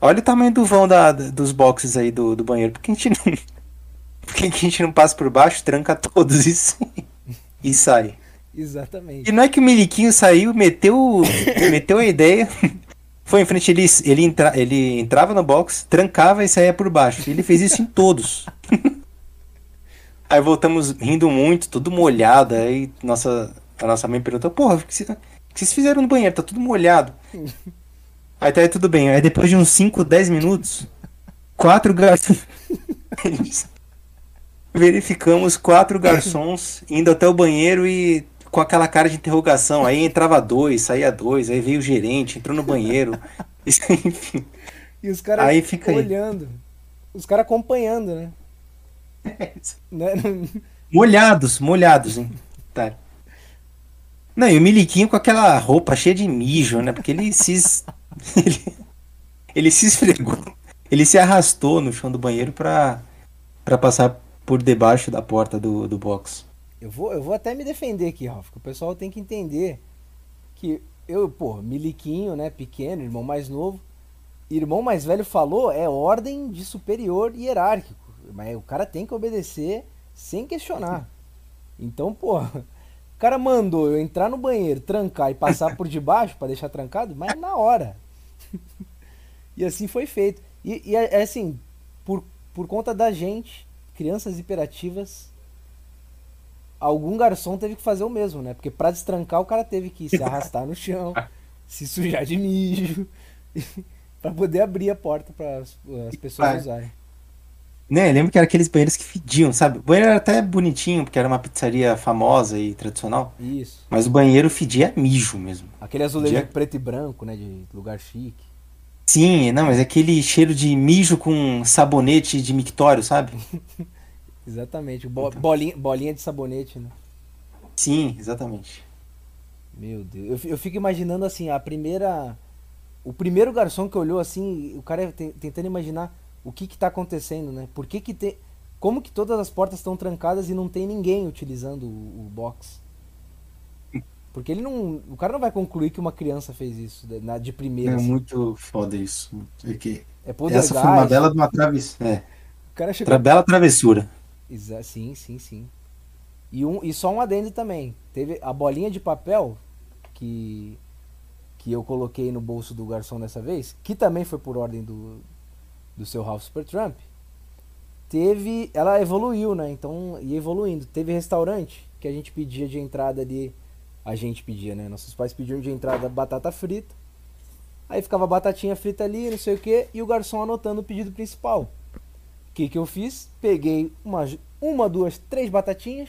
Olha o tamanho do vão da, dos boxes aí do, do banheiro, por que a gente não. Por que, que a gente não passa por baixo, tranca todos e, sai- e sai? Exatamente. E não é que o Miliquinho saiu, meteu, meteu a ideia, foi em frente, ele, ele, entra, ele entrava no box, trancava e saía por baixo. Ele fez isso em todos. Aí voltamos rindo muito, tudo molhado. Aí nossa, a nossa mãe perguntou, porra, o que, vocês fizeram no banheiro? Tá tudo molhado. Aí tá tudo bem. Aí depois de uns 5, 10 minutos, quatro garçons. Verificamos quatro garçons indo até o banheiro e com aquela cara de interrogação. Aí entrava dois, saía dois, aí veio o gerente, entrou no banheiro. Enfim. E os caras Aí fica aí. olhando. Os caras acompanhando, né? Né? Molhados, molhados, hein? Tá. Não, e o Miliquinho com aquela roupa cheia de mijo, né? Porque ele se. Ele, ele se esfregou. Ele se arrastou no chão do banheiro pra, pra passar por debaixo da porta do, do box. Eu vou, eu vou até me defender aqui, Ralf, que o pessoal tem que entender que eu, pô, miliquinho, né, pequeno, irmão mais novo, irmão mais velho falou, é ordem de superior hierárquico, mas o cara tem que obedecer sem questionar. Então, pô, cara mandou eu entrar no banheiro, trancar e passar por debaixo pra deixar trancado, mas na hora. E assim foi feito. E, e é, é assim, por, por conta da gente, crianças hiperativas, algum garçom teve que fazer o mesmo, né? Porque pra destrancar o cara teve que se arrastar no chão, se sujar de mijo, pra poder abrir a porta para as pessoas usarem. Né, lembro que era aqueles banheiros que fediam, sabe? O banheiro era até bonitinho, porque era uma pizzaria famosa e tradicional. Isso. Mas o banheiro fedia mijo mesmo. Aquele azulejo Dia- preto e branco, né? De lugar chique. Sim, não, mas aquele cheiro de mijo com sabonete de mictório, sabe? Exatamente. Bo- bolinha, bolinha de sabonete, né? Sim, exatamente. Meu Deus. Eu, eu fico imaginando assim, a primeira. O primeiro garçom que olhou assim, o cara te- tentando imaginar o que que tá acontecendo, né? Por que que tem. Como que todas as portas estão trancadas e não tem ninguém utilizando o, o box? Porque ele não. O cara não vai concluir que uma criança fez isso de, na- de primeira. É assim. muito foda isso. É que É essa foi uma bela de uma travessura. É, O cara chegou tra- bela travessura. Exa- sim, sim, sim. E, um, e só um adendo também. Teve a bolinha de papel que, que eu coloquei no bolso do garçom dessa vez, que também foi por ordem do, do seu Ralph Supertramp. Teve. Ela evoluiu, né? Então ia evoluindo. Teve restaurante que a gente pedia de entrada ali. A gente pedia, né? Nossos pais pediam de entrada batata frita. Aí ficava batatinha frita ali, não sei o que, e o garçom anotando o pedido principal. O que, que eu fiz? Peguei uma, uma, duas, três batatinhas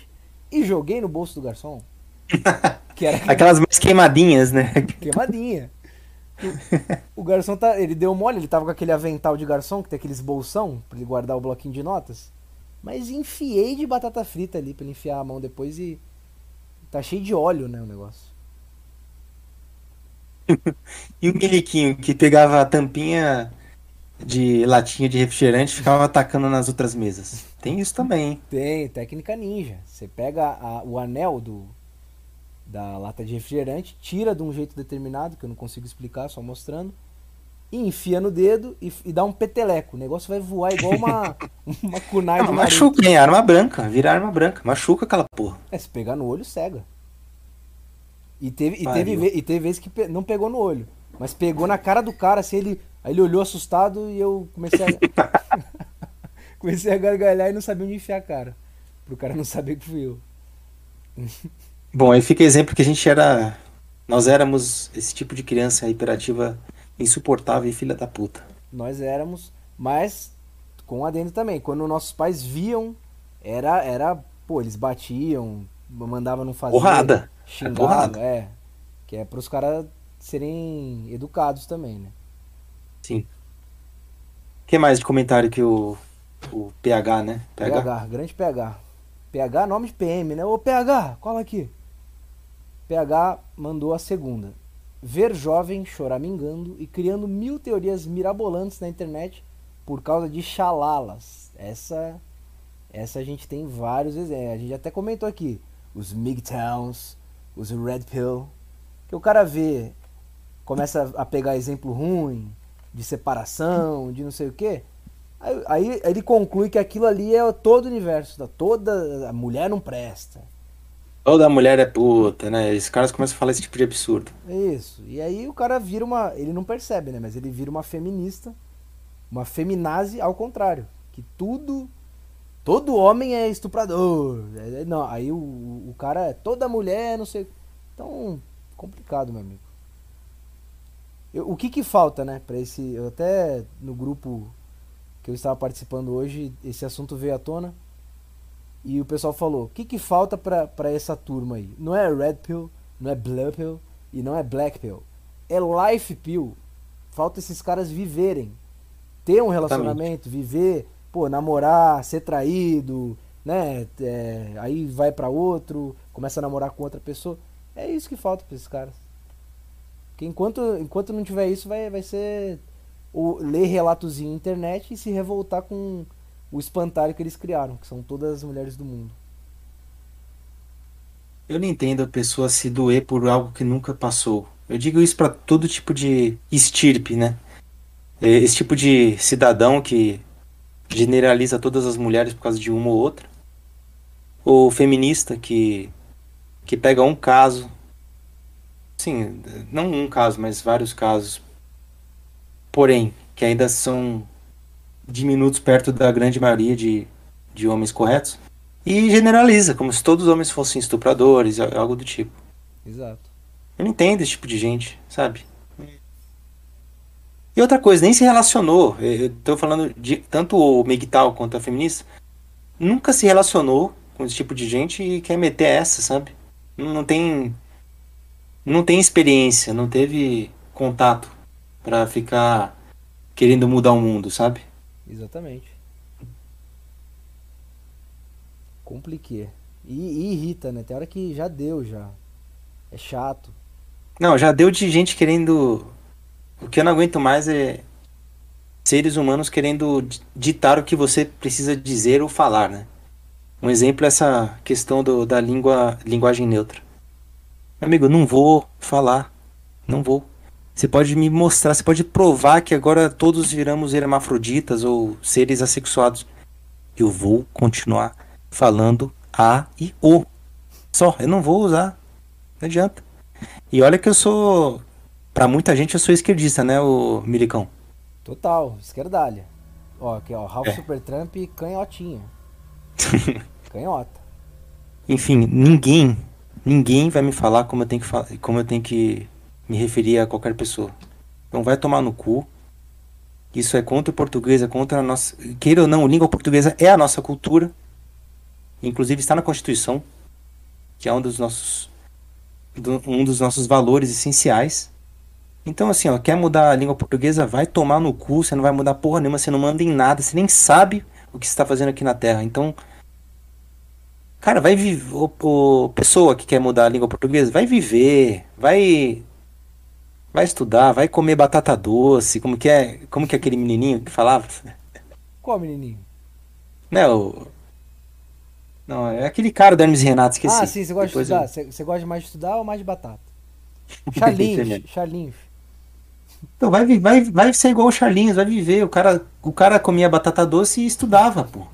e joguei no bolso do garçom. Que era Aquelas mais queimadinhas, né? queimadinha. O, o garçom tá. Ele deu mole, ele tava com aquele avental de garçom, que tem aqueles bolsão pra ele guardar o bloquinho de notas. Mas enfiei de batata frita ali pra ele enfiar a mão depois e. Tá cheio de óleo, né, o negócio. E o miliquinho que pegava a tampinha de latinha de refrigerante e ficava atacando nas outras mesas. Tem isso também, hein? Tem, técnica ninja. Você pega a- o anel do da lata de refrigerante, tira de um jeito determinado, que eu não consigo explicar, só mostrando, e enfia no dedo e, e dá um peteleco. O negócio vai voar igual uma, uma kunai Não, Naruto. machuca, hein? Arma branca, vira arma branca. Machuca aquela porra. É, se pegar no olho, cega. E teve, e teve, ve- e teve vezes que pe- não pegou no olho, mas pegou na cara do cara, assim, ele, aí ele olhou assustado e eu comecei a, comecei a gargalhar e não sabia onde enfiar a cara. Pro cara não saber que fui eu. Bom, aí fica exemplo que a gente era. Nós éramos esse tipo de criança hiperativa insuportável e filha da puta. Nós éramos, mas com um adendo também. Quando nossos pais viam, era, era, pô, eles batiam, mandavam não fazer, Porrada. É xingavam, porrada. é, que é pros caras serem educados também, né? Sim. O que mais de comentário que o, o PH, né? PH? PH, grande PH. PH, nome de PM, né? Ô PH, cola aqui. PH mandou a segunda. Ver jovem choramingando e criando mil teorias mirabolantes na internet por causa de xalalas. Essa, essa a gente tem vários exemplos. A gente até comentou aqui. Os MGTOWNs, os Red Pill. Que o cara vê, começa a pegar exemplo ruim, de separação, de não sei o quê. Aí, aí ele conclui que aquilo ali é todo o universo. da- Toda a mulher não presta. Toda mulher é puta, né? Esses caras começam a falar esse tipo de absurdo. Isso. E aí o cara vira uma. Ele não percebe, né? Mas ele vira uma feminista. Uma feminazi ao contrário. Que tudo. Todo homem é estuprador. É- Não, aí o, o cara é toda mulher, não sei. Então, complicado, meu amigo. Eu, o que que falta, né, para esse. Eu até no grupo que eu estava participando hoje, esse assunto veio à tona. E o pessoal falou: o que que falta para essa turma aí? Não é Red Pill, não é Blue Pill e não é Black Pill. É Life Pill. Falta esses caras viverem. Ter um relacionamento, Exatamente. viver, pô, namorar, ser traído, né? É, aí vai para outro, começa a namorar com outra pessoa. É isso que falta para esses caras. Porque enquanto, enquanto não tiver isso, vai, vai ser o, ler relatozinho na internet e se revoltar com o espantalho que eles criaram, que são todas as mulheres do mundo. Eu não entendo a pessoa se doer por algo que nunca passou. Eu digo isso para todo tipo de estirpe, né? É, esse tipo de cidadão que generaliza todas as mulheres por causa de uma ou outra. Ou feminista que, que pega um caso. Sim, não um caso, mas vários casos. Porém, que ainda são diminutos perto da grande maioria de, de homens corretos. E generaliza, como se todos os homens fossem estupradores, algo do tipo. Exato. Eu não entendo esse tipo de gente, sabe? E outra coisa, nem se relacionou. Eu tô falando de tanto o Migtal quanto a feminista. Nunca se relacionou com esse tipo de gente e quer meter essa, sabe? Não, não tem. Não tem experiência, não teve contato para ficar querendo mudar o mundo, sabe? Exatamente. Compliquei. E, e, irrita, né? Tem hora que já deu já. É chato. Não, já deu de gente querendo. O que eu não aguento mais é seres humanos querendo ditar o que você precisa dizer ou falar, né? Um exemplo é essa questão do, da língua, linguagem neutra. Amigo, não vou falar. Não vou. Você pode me mostrar, você pode provar que agora todos viramos hermafroditas ou seres assexuados. Eu vou continuar falando A e O. Só, eu não vou usar. Não adianta. E olha que eu sou. Pra muita gente eu sou esquerdista, né, o Milicão? Total, esquerdalha. Ó, aqui, ó, Ralph é. Supertramp e canhotinha. Canhota. Enfim, ninguém, ninguém vai me falar como eu tenho que, como eu tenho que me referir a qualquer pessoa. Então vai tomar no cu. Isso é contra o português, é contra a nossa. Queira ou não, língua portuguesa é a nossa cultura. Inclusive está na Constituição, que é um dos nossos, um dos nossos valores essenciais. Então, assim, ó, quer mudar a língua portuguesa, vai tomar no cu, você não vai mudar porra nenhuma, você não manda em nada, você nem sabe o que você está fazendo aqui na Terra. Então, cara, vai viver. Pessoa que quer mudar a língua portuguesa, vai viver, vai Vai estudar, vai comer batata doce, como que é, como que é aquele menininho que falava? Qual menininho? Não, não, é aquele cara do Hermes Renato, esqueci. Ah, sim, você gosta Depois de estudar. Eu... Você, gosta mais de estudar ou mais de batata? Charlinhos, Charlinhos. Então vai, vai, vai ser igual o Charlinhos, vai viver. O cara, o cara comia batata doce e estudava, pô.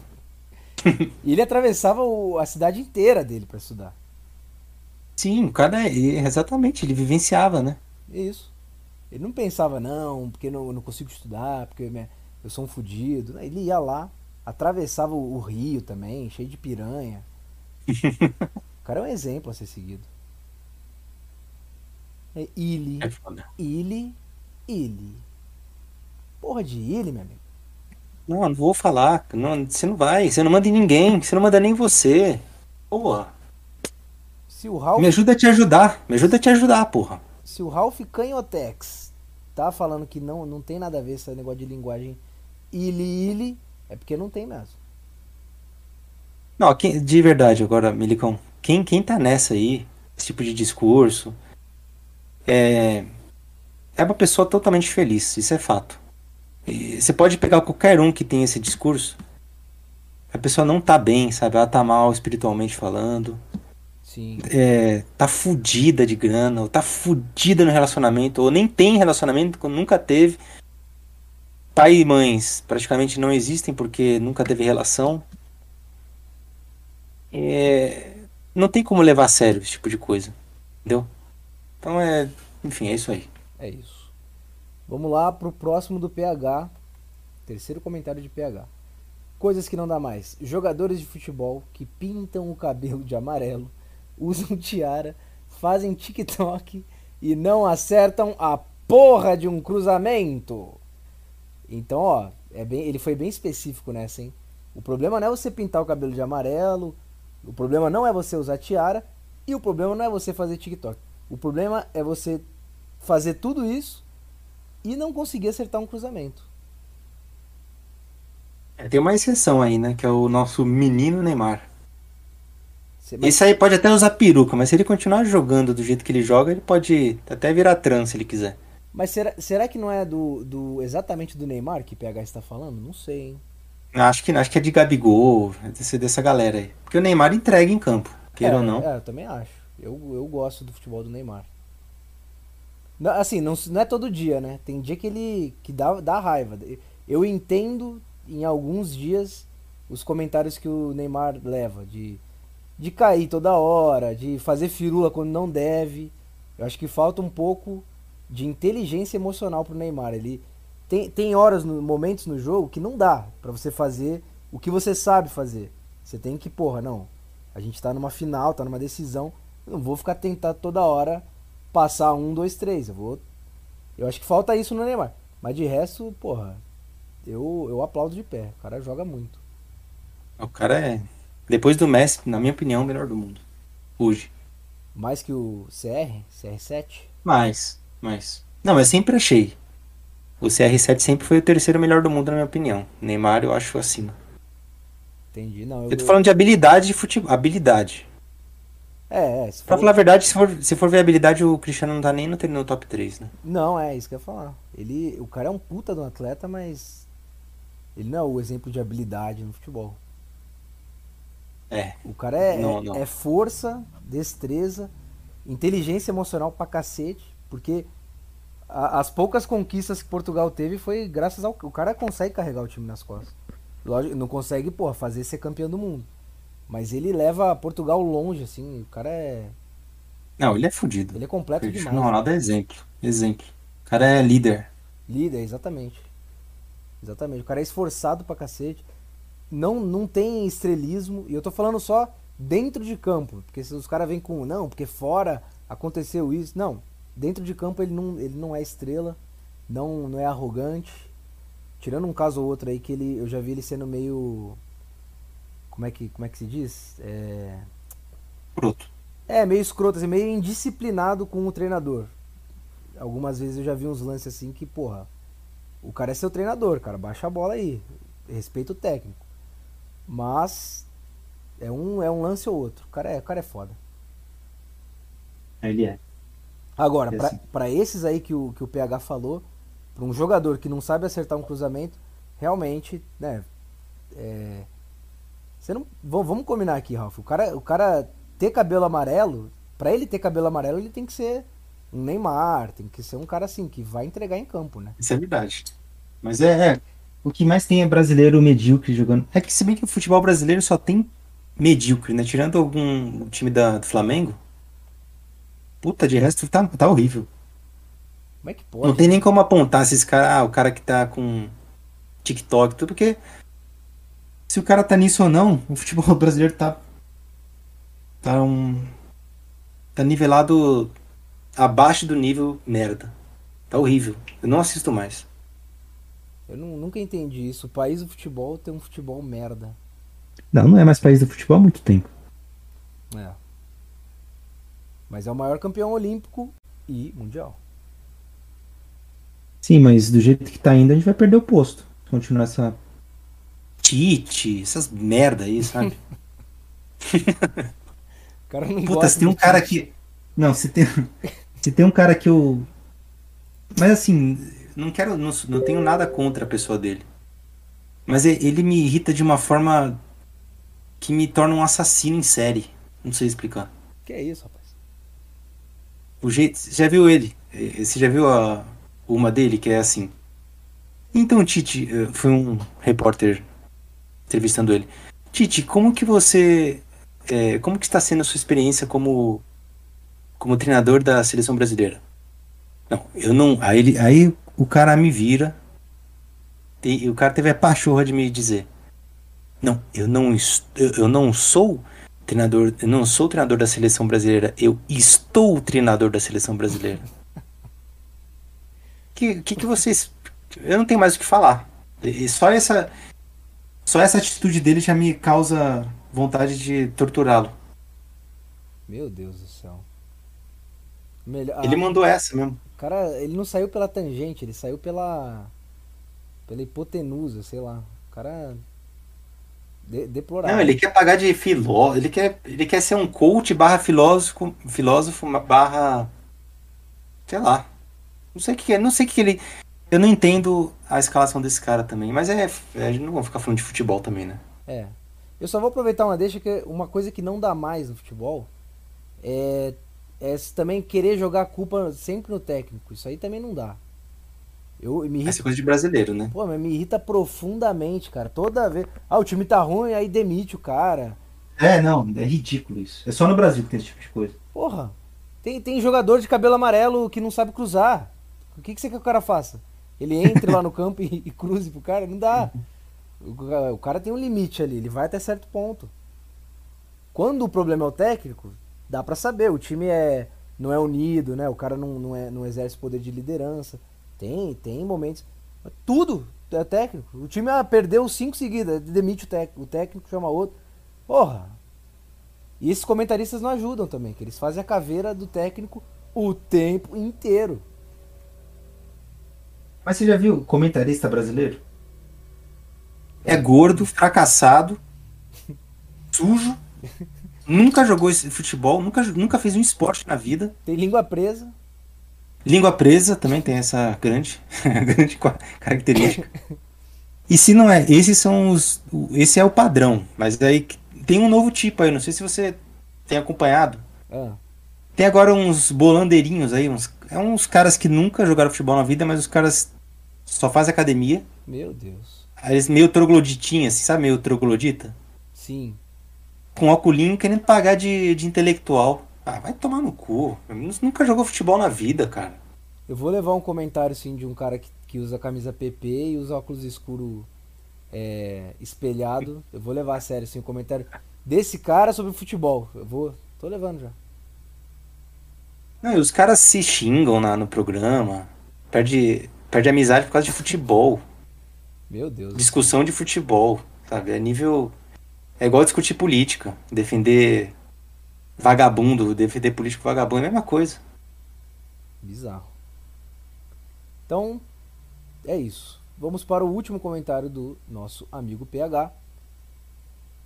e ele atravessava o, a cidade inteira dele para estudar. Sim, o cara, é, exatamente, ele vivenciava, né? Isso. Ele não pensava, não, porque não, não consigo estudar, porque né, eu sou um fudido. Ele ia lá, atravessava o, o rio também, cheio de piranha. o cara é um exemplo a ser seguido. É Ili. É foda. Ili. Ili. Porra de Ili, meu amigo. Não, não vou falar. Não, você não vai. Você não manda em ninguém. Você não manda nem você. Porra. Se o Ralph... Me ajuda a te ajudar. Me ajuda a te ajudar, porra se o Ralph Canhotex tá falando que não, não tem nada a ver esse negócio de linguagem ili-ili, é porque não tem mesmo. Não, quem, de verdade, agora, Milicão, quem, quem tá nessa aí, esse tipo de discurso, é, é uma pessoa totalmente feliz, isso é fato. E você pode pegar qualquer um que tem esse discurso, a pessoa não tá bem, sabe? Ela tá mal espiritualmente falando, Sim. É, tá fudida de grana, ou tá fudida no relacionamento, ou nem tem relacionamento, nunca teve. Pai e mães praticamente não existem porque nunca teve relação. É, não tem como levar a sério esse tipo de coisa. Entendeu? Então é. Enfim, é isso aí. É isso. Vamos lá pro próximo do PH. Terceiro comentário de PH. Coisas que não dá mais. Jogadores de futebol que pintam o cabelo de amarelo usam tiara, fazem TikTok e não acertam a porra de um cruzamento. Então, ó, é bem, ele foi bem específico nessa, hein? O problema não é você pintar o cabelo de amarelo, o problema não é você usar tiara e o problema não é você fazer TikTok. O problema é você fazer tudo isso e não conseguir acertar um cruzamento. É, tem uma exceção aí, né? Que é o nosso menino Neymar. Esse aí pode até usar peruca, mas se ele continuar jogando do jeito que ele joga, ele pode até virar trans se ele quiser. Mas será, será que não é do, do exatamente do Neymar que o PH está falando? Não sei, hein? Acho que, acho que é de Gabigol, desse, dessa galera aí. Porque o Neymar entrega em campo, queira é, ou não. É, eu também acho. Eu, eu gosto do futebol do Neymar. Não, assim, não, não é todo dia, né? Tem dia que ele que dá, dá raiva. Eu entendo em alguns dias os comentários que o Neymar leva de de cair toda hora, de fazer firula quando não deve. Eu acho que falta um pouco de inteligência emocional pro Neymar. Ele tem, tem horas, no, momentos no jogo que não dá para você fazer o que você sabe fazer. Você tem que, porra, não. A gente tá numa final, tá numa decisão. Eu não vou ficar tentando toda hora passar um, dois, três. Eu vou. Eu acho que falta isso no Neymar. Mas de resto, porra, eu, eu aplaudo de pé. O cara joga muito. O cara é depois do Messi, na minha opinião, o melhor do mundo. Hoje. Mais que o CR? CR7? Mais, mais. Não, eu sempre achei. O CR7 sempre foi o terceiro melhor do mundo, na minha opinião. Neymar eu acho acima. Entendi, não. Eu, eu tô falando de habilidade de futebol. Habilidade. É, é. Se pra falar a verdade, se for, se for ver a habilidade, o Cristiano não tá nem no, no top 3, né? Não, é isso que eu ia falar. Ele, o cara é um puta do atleta, mas. Ele não é o exemplo de habilidade no futebol. É. O cara é, não, não. é força, destreza, inteligência emocional pra cacete, porque a, as poucas conquistas que Portugal teve foi graças ao. O cara consegue carregar o time nas costas. Lógico, não consegue, porra, fazer ser campeão do mundo. Mas ele leva Portugal longe, assim. O cara é. Não, ele é fodido. Ele é completo Cristiano demais. Ronaldo é exemplo. Exemplo. O cara é líder. Líder, exatamente. Exatamente. O cara é esforçado pra cacete não, não tem estrelismo, e eu tô falando só dentro de campo, porque se os caras vêm com, não, porque fora aconteceu isso, não, dentro de campo ele não, ele não é estrela, não, não é arrogante, tirando um caso ou outro aí que ele, eu já vi ele sendo meio, como é que, como é que se diz? É... Escroto. É, meio escroto, assim, meio indisciplinado com o treinador. Algumas vezes eu já vi uns lances assim que, porra, o cara é seu treinador, cara, baixa a bola aí, respeita o técnico. Mas é um, é um lance ou outro. O cara é, o cara é foda. Ele é. Agora, é assim. para esses aí que o, que o PH falou, para um jogador que não sabe acertar um cruzamento, realmente, né? É, você não, vamos combinar aqui, Ralf. O cara, o cara ter cabelo amarelo, para ele ter cabelo amarelo, ele tem que ser um Neymar, tem que ser um cara assim, que vai entregar em campo, né? Isso é verdade. Mas é, é o que mais tem é brasileiro medíocre jogando. É que se bem que o futebol brasileiro só tem medíocre, né? Tirando algum time da, do Flamengo. Puta, de resto tá, tá horrível. Como é que pode? Não tem nem como apontar se esse cara, ah, o cara que tá com TikTok, tudo, porque se o cara tá nisso ou não, o futebol brasileiro tá. Tá um. Tá nivelado abaixo do nível merda. Tá horrível. Eu não assisto mais. Eu não, nunca entendi isso. O país do futebol tem um futebol merda. Não, não é mais país do futebol há muito tempo. É. Mas é o maior campeão olímpico e mundial. Sim, mas do jeito que tá indo, a gente vai perder o posto. Continuar essa. Tite, essas merda aí, sabe? o cara não Puta, se tem um cara que. Não, se tem. se tem um cara que eu. Mas assim, não quero, não, não tenho nada contra a pessoa dele. Mas ele me irrita de uma forma que me torna um assassino em série. Não sei explicar. Que é isso, rapaz? O jeito, você já viu ele? Eh, você já viu a uma dele que é assim? Então, Tite, eh, foi um repórter entrevistando ele. Tite, como que você, é, como que está sendo a sua experiência como como treinador da seleção brasileira? Não, eu não. Aí, ele, aí o cara me vira. E o cara teve a pachorra de me dizer: Não, eu não, eu não sou treinador, eu não sou treinador da seleção brasileira, eu estou treinador da seleção brasileira. que, que, que vocês. Eu não tenho mais o que falar. E só essa. Só essa atitude dele já me causa vontade de torturá-lo. Meu Deus do céu. Melhor... Ele mandou essa mesmo. Cara, ele não saiu pela tangente, ele saiu pela. pela hipotenusa, sei lá. O cara. De, deplorável. Não, ele quer pagar de filósofo. Ele quer, ele quer ser um coach barra filósofo, filósofo barra. sei lá. Não sei o que é. Não sei o que ele. Eu não entendo a escalação desse cara também. Mas é. é a gente não vamos ficar falando de futebol também, né? É. Eu só vou aproveitar uma deixa que uma coisa que não dá mais no futebol é, é também querer jogar a culpa sempre no técnico. Isso aí também não dá. Eu, me irrita... Essa é coisa de brasileiro, né? Pô, mas me irrita profundamente, cara. Toda vez. Ah, o time tá ruim, aí demite o cara. É, não, é ridículo isso. É só no Brasil que tem esse tipo de coisa. Porra. Tem, tem jogador de cabelo amarelo que não sabe cruzar. O que, que você quer que o cara faça? Ele entre lá no campo e, e cruze pro cara? Não dá. O, o cara tem um limite ali, ele vai até certo ponto. Quando o problema é o técnico, dá para saber. O time é não é unido, né? O cara não, não, é, não exerce poder de liderança. Tem, tem momentos. Tudo é técnico. O time ah, perdeu cinco seguidas, demite o técnico, o técnico chama outro. Porra! E esses comentaristas não ajudam também, que eles fazem a caveira do técnico o tempo inteiro. Mas você já viu comentarista brasileiro? É gordo, fracassado, sujo, nunca jogou esse futebol, nunca, nunca fez um esporte na vida. Tem língua presa. Língua presa também tem essa grande, grande característica. E se não é, esses são os. Esse é o padrão, mas aí tem um novo tipo aí, não sei se você tem acompanhado. Ah. Tem agora uns bolandeirinhos aí, uns, é uns caras que nunca jogaram futebol na vida, mas os caras só fazem academia. Meu Deus. Eles meio trogloditinhas, assim, sabe meio troglodita? Sim. Com óculos querendo pagar de, de intelectual. Ah, vai tomar no cu. Nunca jogou futebol na vida, cara. Eu vou levar um comentário, assim, de um cara que, que usa camisa PP e usa óculos escuro é, espelhado. Eu vou levar a sério, assim, um comentário desse cara sobre futebol. Eu vou... Tô levando já. Não, e os caras se xingam na, no programa. Perde, perde amizade por causa de futebol. Meu Deus. Discussão de futebol, sabe? É nível. É igual discutir política. Defender vagabundo, defender político vagabundo é a mesma coisa. Bizarro. Então, é isso. Vamos para o último comentário do nosso amigo PH.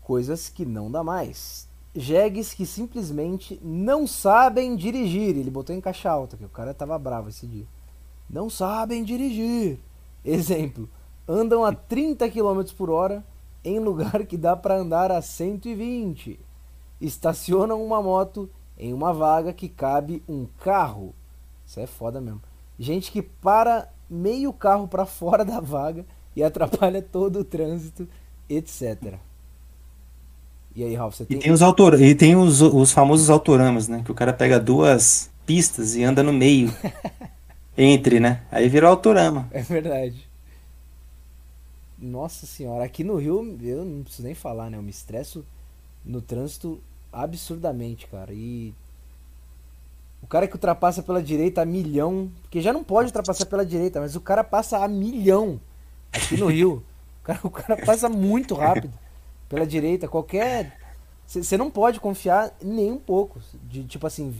Coisas que não dá mais. Jegues que simplesmente não sabem dirigir. Ele botou em caixa alta, que o cara tava bravo esse dia. Não sabem dirigir. Exemplo andam a 30 km por hora em lugar que dá para andar a 120. Estacionam uma moto em uma vaga que cabe um carro. Isso é foda mesmo. Gente que para meio carro para fora da vaga e atrapalha todo o trânsito, etc. E aí, Ralf, você tem. E tem os, autor... e tem os, os famosos autoramas, né? Que o cara pega duas pistas e anda no meio. entre, né? Aí virou autorama. É verdade. Nossa senhora, aqui no Rio eu não preciso nem falar, né? Eu me estresso no trânsito absurdamente, cara. E o cara que ultrapassa pela direita a milhão, porque já não pode ultrapassar pela direita, mas o cara passa a milhão aqui no Rio. O cara, o cara passa muito rápido pela direita, qualquer. Você não pode confiar nem um pouco. De tipo assim.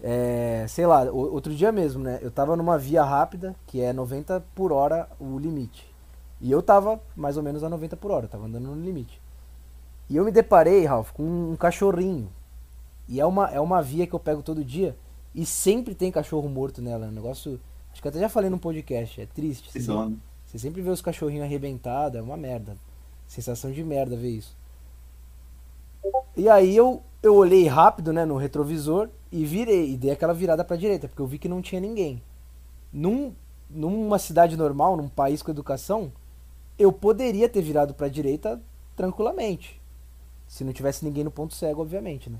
É, sei lá, outro dia mesmo, né? Eu tava numa via rápida, que é 90 por hora o limite. E eu tava mais ou menos a 90 por hora, tava andando no limite. E eu me deparei, Ralph, com um cachorrinho. E é uma, é uma via que eu pego todo dia. E sempre tem cachorro morto nela. É um negócio. Acho que até já falei no podcast. É triste. Você, sempre, você sempre vê os cachorrinhos arrebentados. É uma merda. Sensação de merda ver isso. E aí eu, eu olhei rápido né, no retrovisor e virei. E dei aquela virada pra direita. Porque eu vi que não tinha ninguém. Num, numa cidade normal, num país com educação eu poderia ter virado para a direita tranquilamente. Se não tivesse ninguém no ponto cego, obviamente, né?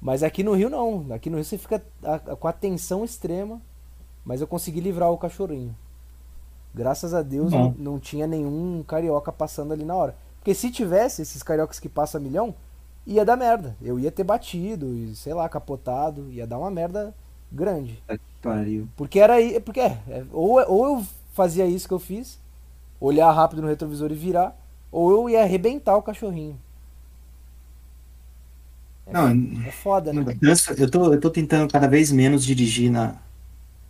Mas aqui no Rio não. Aqui no Rio você fica com a tensão extrema. Mas eu consegui livrar o cachorrinho. Graças a Deus não, não, tinha nenhum carioca passando ali na hora. Porque se tivesse esses cariocas que passam a milhão, ia dar merda. Eu ia ter batido e, sei lá, capotado. Ia dar uma merda grande. pariu. Porque era aí. Porque é, é, ou, ou eu fazia isso que eu fiz, olhar rápido no retrovisor e virar, ou eu ia arrebentar o cachorrinho. É, Não, é foda, né? trânsito, eu tô, eu tô tentando cada vez menos dirigir na,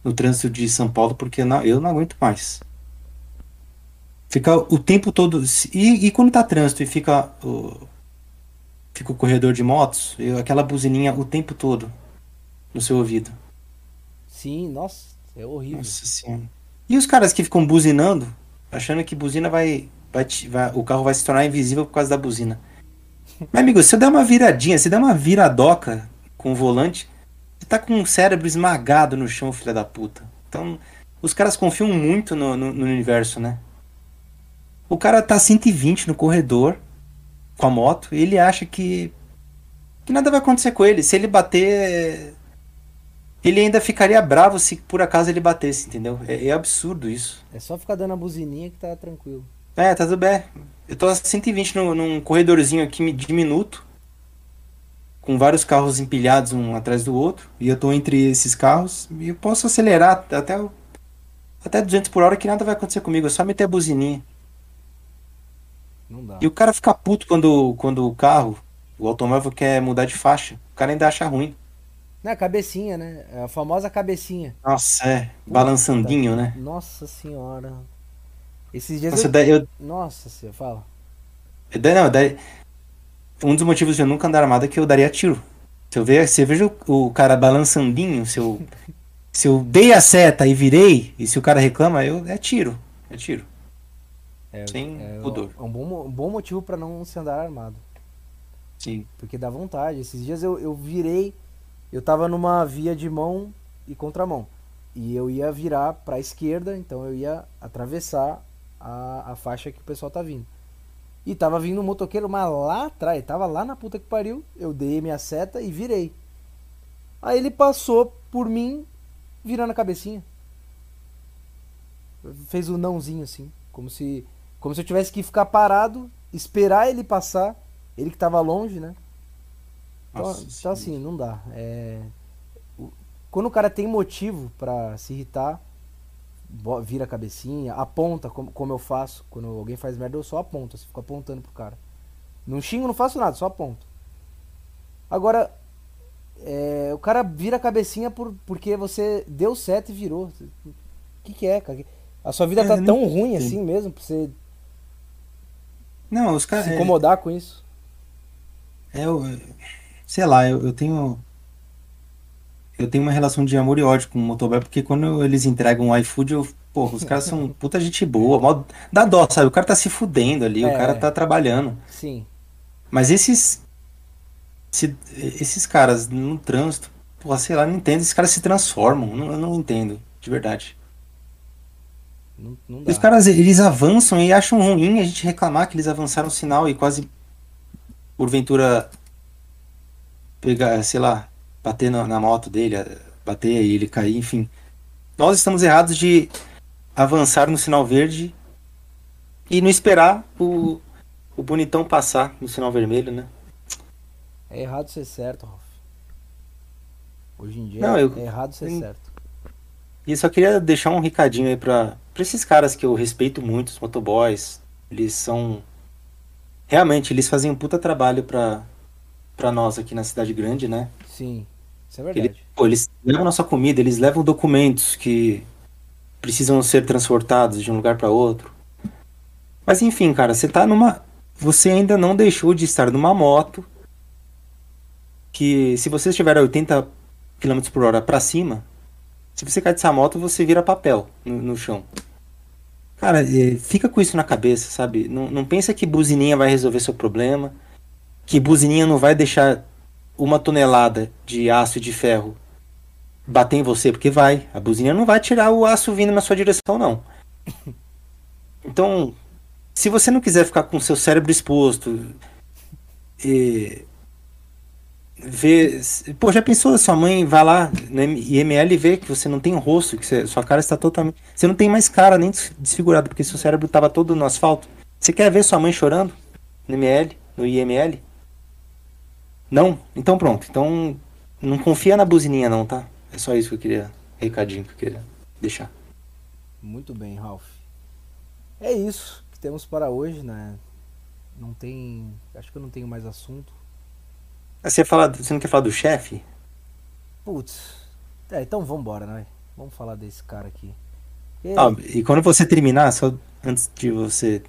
no trânsito de São Paulo, porque eu não, eu não aguento mais. Ficar o tempo todo. E, e quando tá trânsito e fica o, fica o corredor de motos, eu- aquela buzininha o tempo todo no seu ouvido. Sim, nossa, é horrível. Nossa senhora. E os caras que ficam buzinando, achando que buzina vai, vai, vai- O carro vai se tornar invisível por causa da buzina. Mas, amigo, se eu der uma viradinha, se der uma viradoca com o volante, você tá com o cérebro esmagado no chão, filha da puta. Então, os caras confiam muito no, no, no universo, né? O cara tá 120 no corredor com a moto e ele acha que, que nada vai acontecer com ele. Se ele bater, ele ainda ficaria bravo se por acaso ele batesse, entendeu? É, é absurdo isso. É só ficar dando a buzininha que tá tranquilo. É, tá tudo bem. Eu tô a 120 no, num corredorzinho aqui diminuto, com vários carros empilhados um atrás do outro, e eu tô entre esses carros, e eu posso acelerar até, até 200 por hora que nada vai acontecer comigo, é só meter a buzininha. Não dá. E o cara fica puto quando, quando o carro, o automóvel quer mudar de faixa. O cara ainda acha ruim. A cabecinha, né? A famosa cabecinha. Nossa, é, balançandinho, né? Nossa senhora. Esses dias Nossa, eu... daí eu, Nossa senhora, fala. daí- não, daí, um dos motivos de eu nunca andar armado é que eu daria tiro. Se eu ver, se eu vejo o, cara balançandinho, se eu, se eu dei a seta e virei, e se o cara reclama, eu, é tiro. É tiro. É, Sem é, pudor. é um bom, um bom motivo pra não se andar armado. Sim. Porque dá vontade. Esses dias eu, eu virei, eu tava numa via de mão e contramão. E eu ia virar pra esquerda, então eu ia atravessar a, a faixa que o pessoal tá vindo. E tava vindo um motoqueiro, mas lá atrás, tava lá na puta que pariu. Eu dei minha seta e virei. Aí ele passou por mim, virando a cabecinha. Fez o nãozinho assim, como se como se eu tivesse que ficar parado, esperar ele passar, ele que tava longe, né? Então, então assim, não dá. É... Quando o cara tem motivo pra se irritar, vira a cabecinha, aponta, como, como eu faço. Quando alguém faz merda, eu só aponto, assim, fico apontando pro cara. Não xingo, não faço nada, só aponto. Agora, é, o cara vira a cabecinha por, porque você deu certo e virou. O que, que é, cara? A sua vida É, tá tão não ruim assim mesmo pra você Não, os caras. se incomodar com isso? É, eu, sei lá, eu, eu tenho. Eu tenho uma relação de amor e ódio com o motoboy, porque quando eles entregam o iFood, eu. Porra, os caras são puta gente boa, dá dó, sabe? O cara tá se fudendo ali, o É. cara tá trabalhando. Sim. Mas esses. se- esses caras no trânsito, porra, sei lá, não entendo. Esses caras se transformam, não, eu não entendo, de verdade. Não, não. Os caras, eles avançam e acham ruim a gente reclamar que eles avançaram o sinal e quase, porventura, pegar, sei lá, bater na, na moto dele, bater e ele cair, enfim. Nós estamos errados de avançar no sinal verde e não esperar o, o bonitão passar no sinal vermelho, né? É errado ser certo, Ralf. Hoje em dia Não, eu- é errado ser eu- certo. E só queria deixar um recadinho aí pra, pra esses caras que eu respeito muito, os motoboys. Eles são. Realmente, eles fazem um puta trabalho pra, pra nós aqui na cidade grande, né? Sim, isso é verdade. pô, eles levam nossa comida, eles levam documentos que precisam ser transportados de um lugar pra outro. Mas enfim, cara, você tá numa. Você ainda não deixou de estar numa moto que, se você estiver a 80 km por hora pra cima, se você cair dessa moto, você vira papel no, no chão. Cara, fica com isso na cabeça, sabe? Não, não pensa que buzininha vai resolver seu problema, que buzininha não vai deixar uma tonelada de aço e de ferro bater em você, porque vai. A buzininha não vai tirar o aço vindo na sua direção, não. Então, se você não quiser ficar com seu cérebro exposto e ver. Pô, já pensou? Sua mãe vai lá no IML e vê que você não tem rosto, que você- sua cara está totalmente. Você não tem mais cara nem des- desfigurado, porque seu cérebro estava todo no asfalto. Você quer ver sua mãe chorando no ML, no IML? Não? Então pronto. Então não confia na buzininha não, tá? É só isso que eu queria recadinho que eu queria deixar. Muito bem, Ralph. É isso que temos para hoje, né? Não tem. Acho que eu não tenho mais assunto. Ah, Você, fala, você não quer falar do chefe? Putz. É, então vambora, né? Vamos falar desse cara aqui. E- Ah, e quando você terminar, só antes de você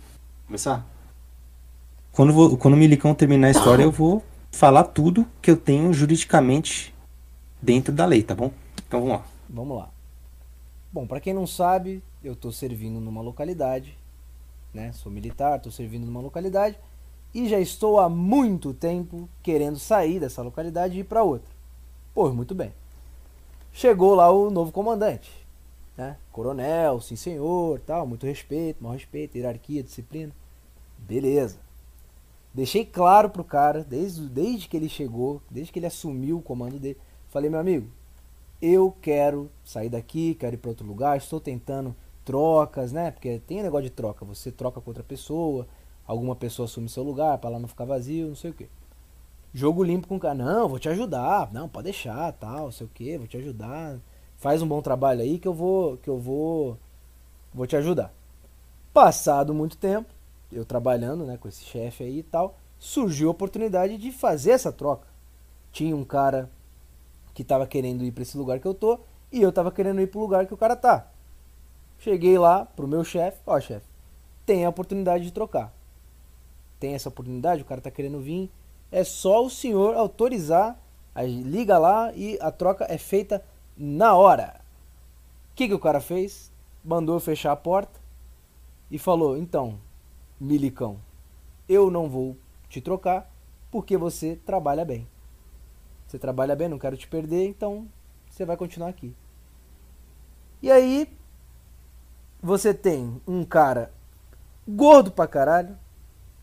começar, quando, vo- quando o Milicão terminar a história, eu vou falar tudo que eu tenho juridicamente dentro da lei, tá bom? Então vamos lá. Vamos lá. Bom, pra quem não sabe, eu tô servindo numa localidade, né? Sou militar, tô servindo numa localidade e já estou há muito tempo querendo sair dessa localidade e ir pra outra. Pois muito bem. Chegou lá o novo comandante, né? Coronel, sim senhor, tal, muito respeito, mau respeito, hierarquia, disciplina. Beleza. Deixei claro pro cara, desde, desde que ele chegou, desde que ele assumiu o comando dele, falei, meu amigo, eu quero sair daqui, quero ir para outro lugar, estou tentando trocas, né? Porque tem um negócio de troca, você troca com outra pessoa, alguma pessoa assume seu lugar para lá não ficar vazio, não sei o quê. Jogo limpo com o cara, não, vou te ajudar, não, pode deixar, tal, não sei o quê, vou te ajudar. Faz um bom trabalho aí que eu vou que eu vou vou te ajudar. Passado muito tempo, eu trabalhando, né, com esse chefe aí e tal, surgiu a oportunidade de fazer essa troca. Tinha um cara que tava querendo ir para esse lugar que eu tô e eu tava querendo ir pro lugar que o cara tá. Cheguei lá pro meu chefe, ó, chefe, tem a oportunidade de trocar. Tem essa oportunidade, o cara tá querendo vir, é só o senhor autorizar, liga lá e a troca é feita na hora. O que que o cara fez? Mandou fechar a porta e falou: "Então, milicão, eu não vou te trocar porque você trabalha bem. Você trabalha bem, não quero te perder, então você vai continuar aqui. E aí, você tem um cara gordo pra caralho,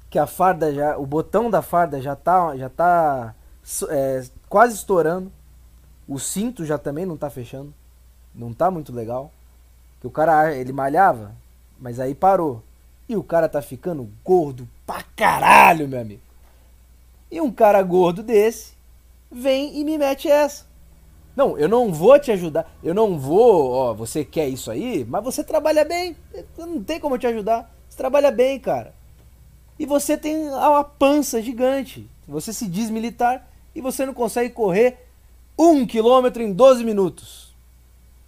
que a farda já, o botão da farda já tá, já tá é, quase estourando, o cinto já também não tá fechando, não tá muito legal, que o cara ele malhava, mas aí parou. E o cara tá ficando gordo pra caralho, meu amigo. E um cara gordo desse vem e me mete essa. Não, eu não vou te ajudar. Eu não vou, ó, você quer isso aí, mas você trabalha bem. Não tem como eu te ajudar. Você trabalha bem, cara. E você tem uma pança gigante. Você se diz militar e você não consegue correr um quilômetro em 12 minutos.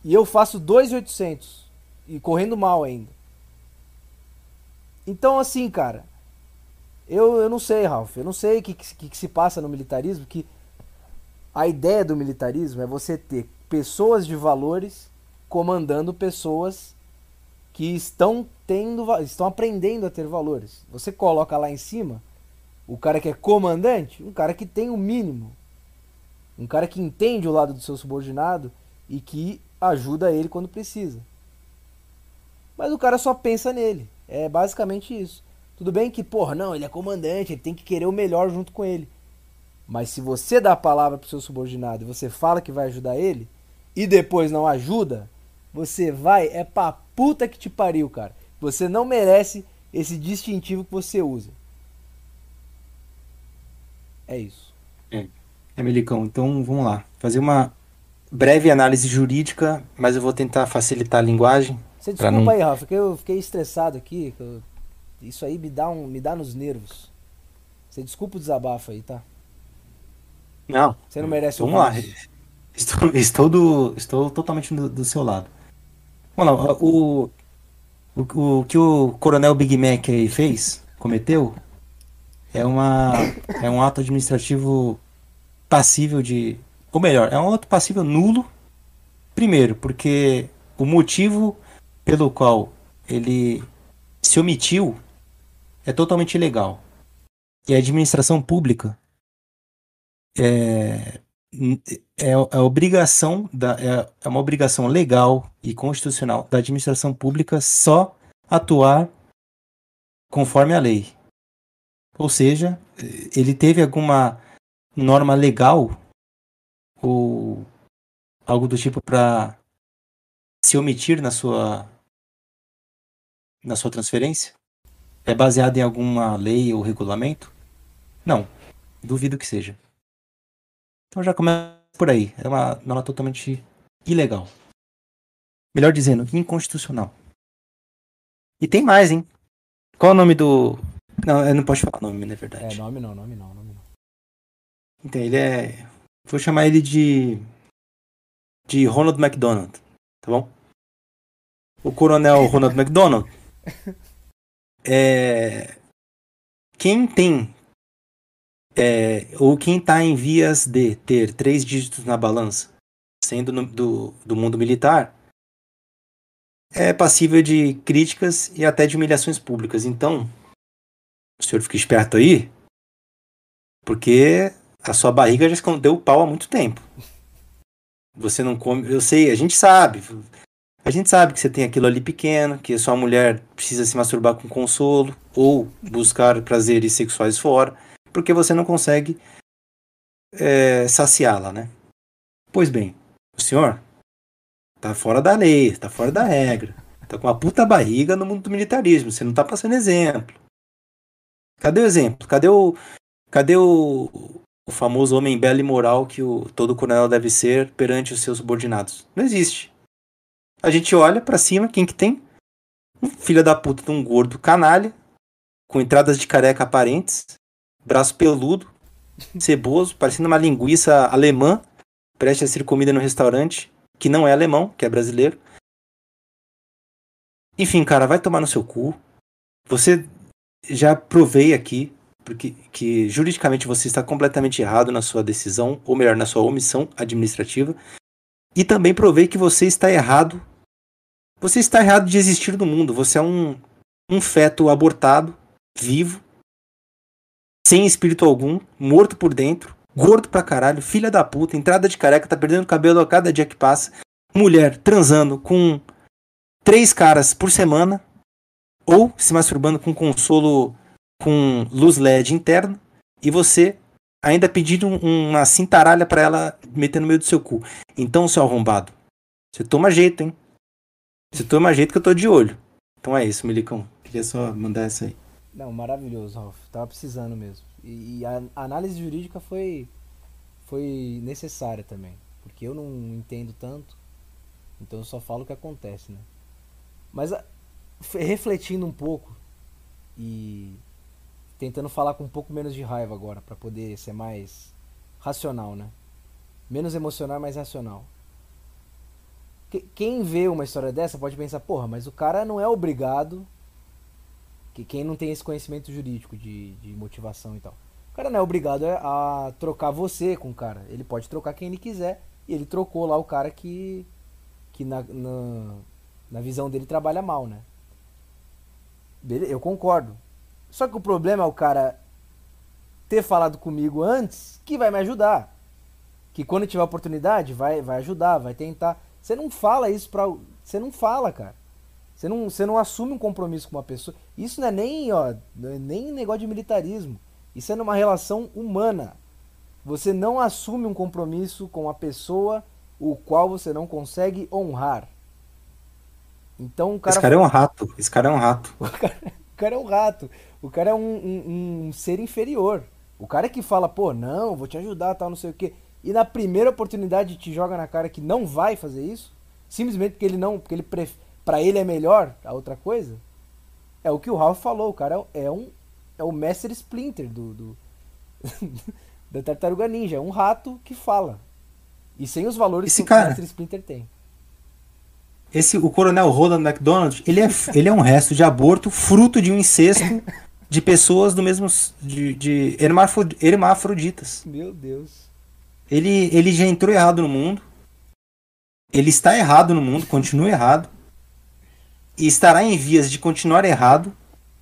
E eu faço 2,800. E correndo mal ainda. Então, assim, cara, eu, eu não sei, Ralph. Eu não sei o que, que, que se passa no militarismo. Que a ideia do militarismo é você ter pessoas de valores comandando pessoas que estão tendo estão aprendendo a ter valores. Você coloca lá em cima o cara que é comandante, um cara que tem o mínimo. Um cara que entende o lado do seu subordinado e que ajuda ele quando precisa. Mas o cara só pensa nele. É basicamente isso. Tudo bem que, porra, não, ele é comandante, ele tem que querer o melhor junto com ele. Mas se você dá a palavra pro seu subordinado e você fala que vai ajudar ele e depois não ajuda, você vai é pra puta que te pariu, cara. Você não merece esse distintivo que você usa. É isso. É, é Melicão, então vamos lá. Fazer uma breve análise jurídica, mas eu vou tentar facilitar a linguagem. Você desculpa não- aí, Rafa, que eu fiquei estressado aqui. que eu- Isso aí me dá, um, me dá nos nervos. Você desculpa o desabafo aí, tá? Não. Você não merece Vamos lá. ouvir isso. Estou, estou, do, estou totalmente do, do seu lado. Vamos lá. O, o, o que o Coronel Big Mac aí fez, cometeu, é, uma, é um ato administrativo passível de. Ou melhor, é um ato passível nulo. Primeiro, porque o motivo pelo qual ele se omitiu é totalmente ilegal. E a administração pública é, é, é a obrigação da, é, é uma obrigação legal e constitucional da administração pública só atuar conforme a lei. Ou seja, ele teve alguma norma legal ou algo do tipo para se omitir na sua na sua transferência? É baseado em alguma lei ou regulamento? Não, duvido que seja. Então já começa por aí. É uma norma totalmente ilegal. Melhor dizendo, inconstitucional. E tem mais, hein? Qual é o nome do. Não, eu não posso falar nome, na É, verdade. nome não, nome não, nome não. Então, ele é. Vou chamar ele de. De Ronald McDonald, tá bom? O coronel Ronald McDonald. É. Quem tem. É, ou quem tá em vias de ter três dígitos na balança, sendo no- do, do mundo militar, é passível de críticas e até de humilhações públicas. Então, o senhor fica esperto aí, porque a sua barriga já escondeu o pau há muito tempo. Você não come. Eu sei, a gente sabe. A gente sabe que você tem aquilo ali pequeno, que sua mulher precisa se masturbar com consolo ou buscar prazeres sexuais fora, porque você não consegue é, saciá-la, né? Pois bem, o senhor tá fora da lei, tá fora da regra, tá com uma puta barriga no mundo do militarismo, você não tá passando exemplo. Cadê o exemplo? Cadê o, cadê o, o famoso homem belo e moral que o, todo coronel deve ser perante os seus subordinados? Não existe. A gente olha pra cima, quem que tem? Um filho da puta de um gordo canalha, com entradas de careca aparentes, braço peludo, ceboso, parecendo uma linguiça alemã, preste a ser comida no restaurante, que não é alemão, que é brasileiro. Enfim, cara, vai tomar no seu cu. Você já provei aqui porque que juridicamente você está completamente errado na sua decisão, ou melhor, na sua omissão administrativa. E também provei que você está errado. Você está errado de existir no mundo. Você é um, um feto abortado, vivo, sem espírito algum, morto por dentro, gordo pra caralho, filha da puta, entrada de careca, tá perdendo cabelo a cada dia que passa. Mulher transando com três caras por semana, ou se masturbando com consolo com luz LED interna, e você ainda pedindo um- uma cintaralha pra ela meter no meio do seu cu. Então, seu arrombado, você toma jeito, hein? Você toma jeito que eu tô de olho. Então é isso, Milicão. Queria só mandar essa aí. Não, maravilhoso, Ralf. Tava precisando mesmo. E, e a análise jurídica foi, foi necessária também. Porque eu não entendo tanto. Então eu só falo o que acontece, né? Mas a- f- refletindo um pouco e tentando falar com um pouco menos de raiva agora, pra poder ser mais racional, né? Menos emocional, mais racional. Que- Quem vê uma história dessa pode pensar, porra, mas o cara não é obrigado que quem não tem esse conhecimento jurídico de, de motivação e tal. O cara não é obrigado a trocar você com o cara. Ele pode trocar quem ele quiser. E ele trocou lá o cara que, que na, na, na visão dele trabalha mal, né? Eu concordo. Só que o problema é o cara ter falado comigo antes que vai me ajudar. Que quando tiver oportunidade vai, vai ajudar, vai tentar. Você não fala isso pra. Você não fala, cara. Você não, você não assume um compromisso com uma pessoa. Isso não é nem, ó, é nem negócio de militarismo. Isso é numa relação humana. Você não assume um compromisso com uma pessoa o qual você não consegue honrar. Então o cara, Esse cara é um rato. Esse cara é um rato. o cara, o cara é um rato. O cara é um, um- um ser inferior. O cara que fala, pô, não, vou te ajudar, tal, não sei o quê. E na primeira oportunidade te joga na cara que não vai fazer isso, simplesmente porque ele não, porque ele para ele é melhor a outra coisa. É o que o Ralph falou, o cara é um é o Mestre Splinter do, do da Tartaruga Ninja, é um rato que fala. E sem os valores Esse que cara- o Mestre Splinter tem. Esse, o coronel Roland McDonald, ele é, ele é um resto de aborto, fruto de um incesto de pessoas do mesmo. de, de hermafro- hermafroditas. Meu Deus. Ele, ele já entrou errado no mundo. Ele está errado no mundo, continua errado. E estará em vias de continuar errado.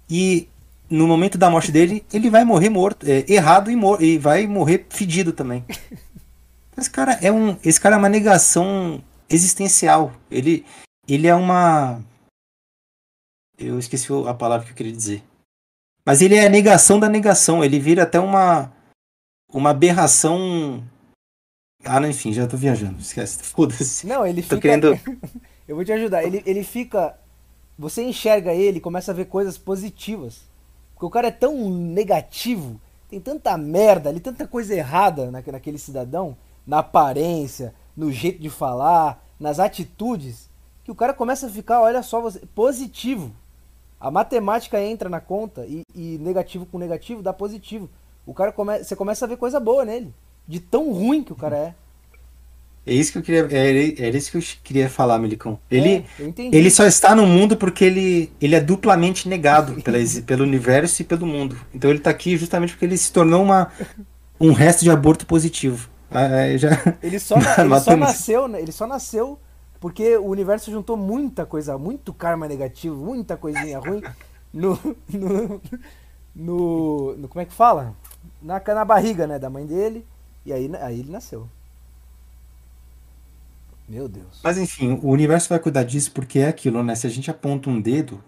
E no momento da morte dele, ele vai morrer morto, é, errado e, mor e vai morrer fedido também. Esse cara é um, esse cara é uma negação existencial. Ele, ele é uma, eu esqueci a palavra que eu queria dizer. Mas ele é a negação da negação. Ele vira até uma, uma aberração. Ah, não, enfim, já tô viajando. Esquece. Foda-se. Não, ele Tô fica. querendo. Eu vou te ajudar. Ele, ele fica. Você enxerga ele e começa a ver coisas positivas. Porque o cara é tão negativo, tem tanta merda ali, tanta coisa errada naque- naquele cidadão, na aparência, no jeito de falar, nas atitudes, que o cara começa a ficar, olha só, você, positivo. A matemática entra na conta e, e negativo com negativo dá positivo. O cara come, você começa a ver coisa boa nele, de tão ruim que o cara é. É isso que eu queria, é, era isso que eu queria falar, Milicão. Ele, É, ele só está no mundo porque ele, ele é duplamente negado pela, pelo universo e pelo mundo. Então ele tá aqui justamente porque ele se tornou uma, um resto de aborto positivo. Ah, é, já... Ele só, ele só nasceu, né? ele só nasceu porque o universo juntou muita coisa, muito karma negativo, muita coisinha ruim no, no, no, no- como é que fala? Na, na barriga, né, da mãe dele, e aí, aí ele nasceu. Meu Deus. Mas enfim, o universo vai cuidar disso porque é aquilo, né? Se a gente aponta um dedo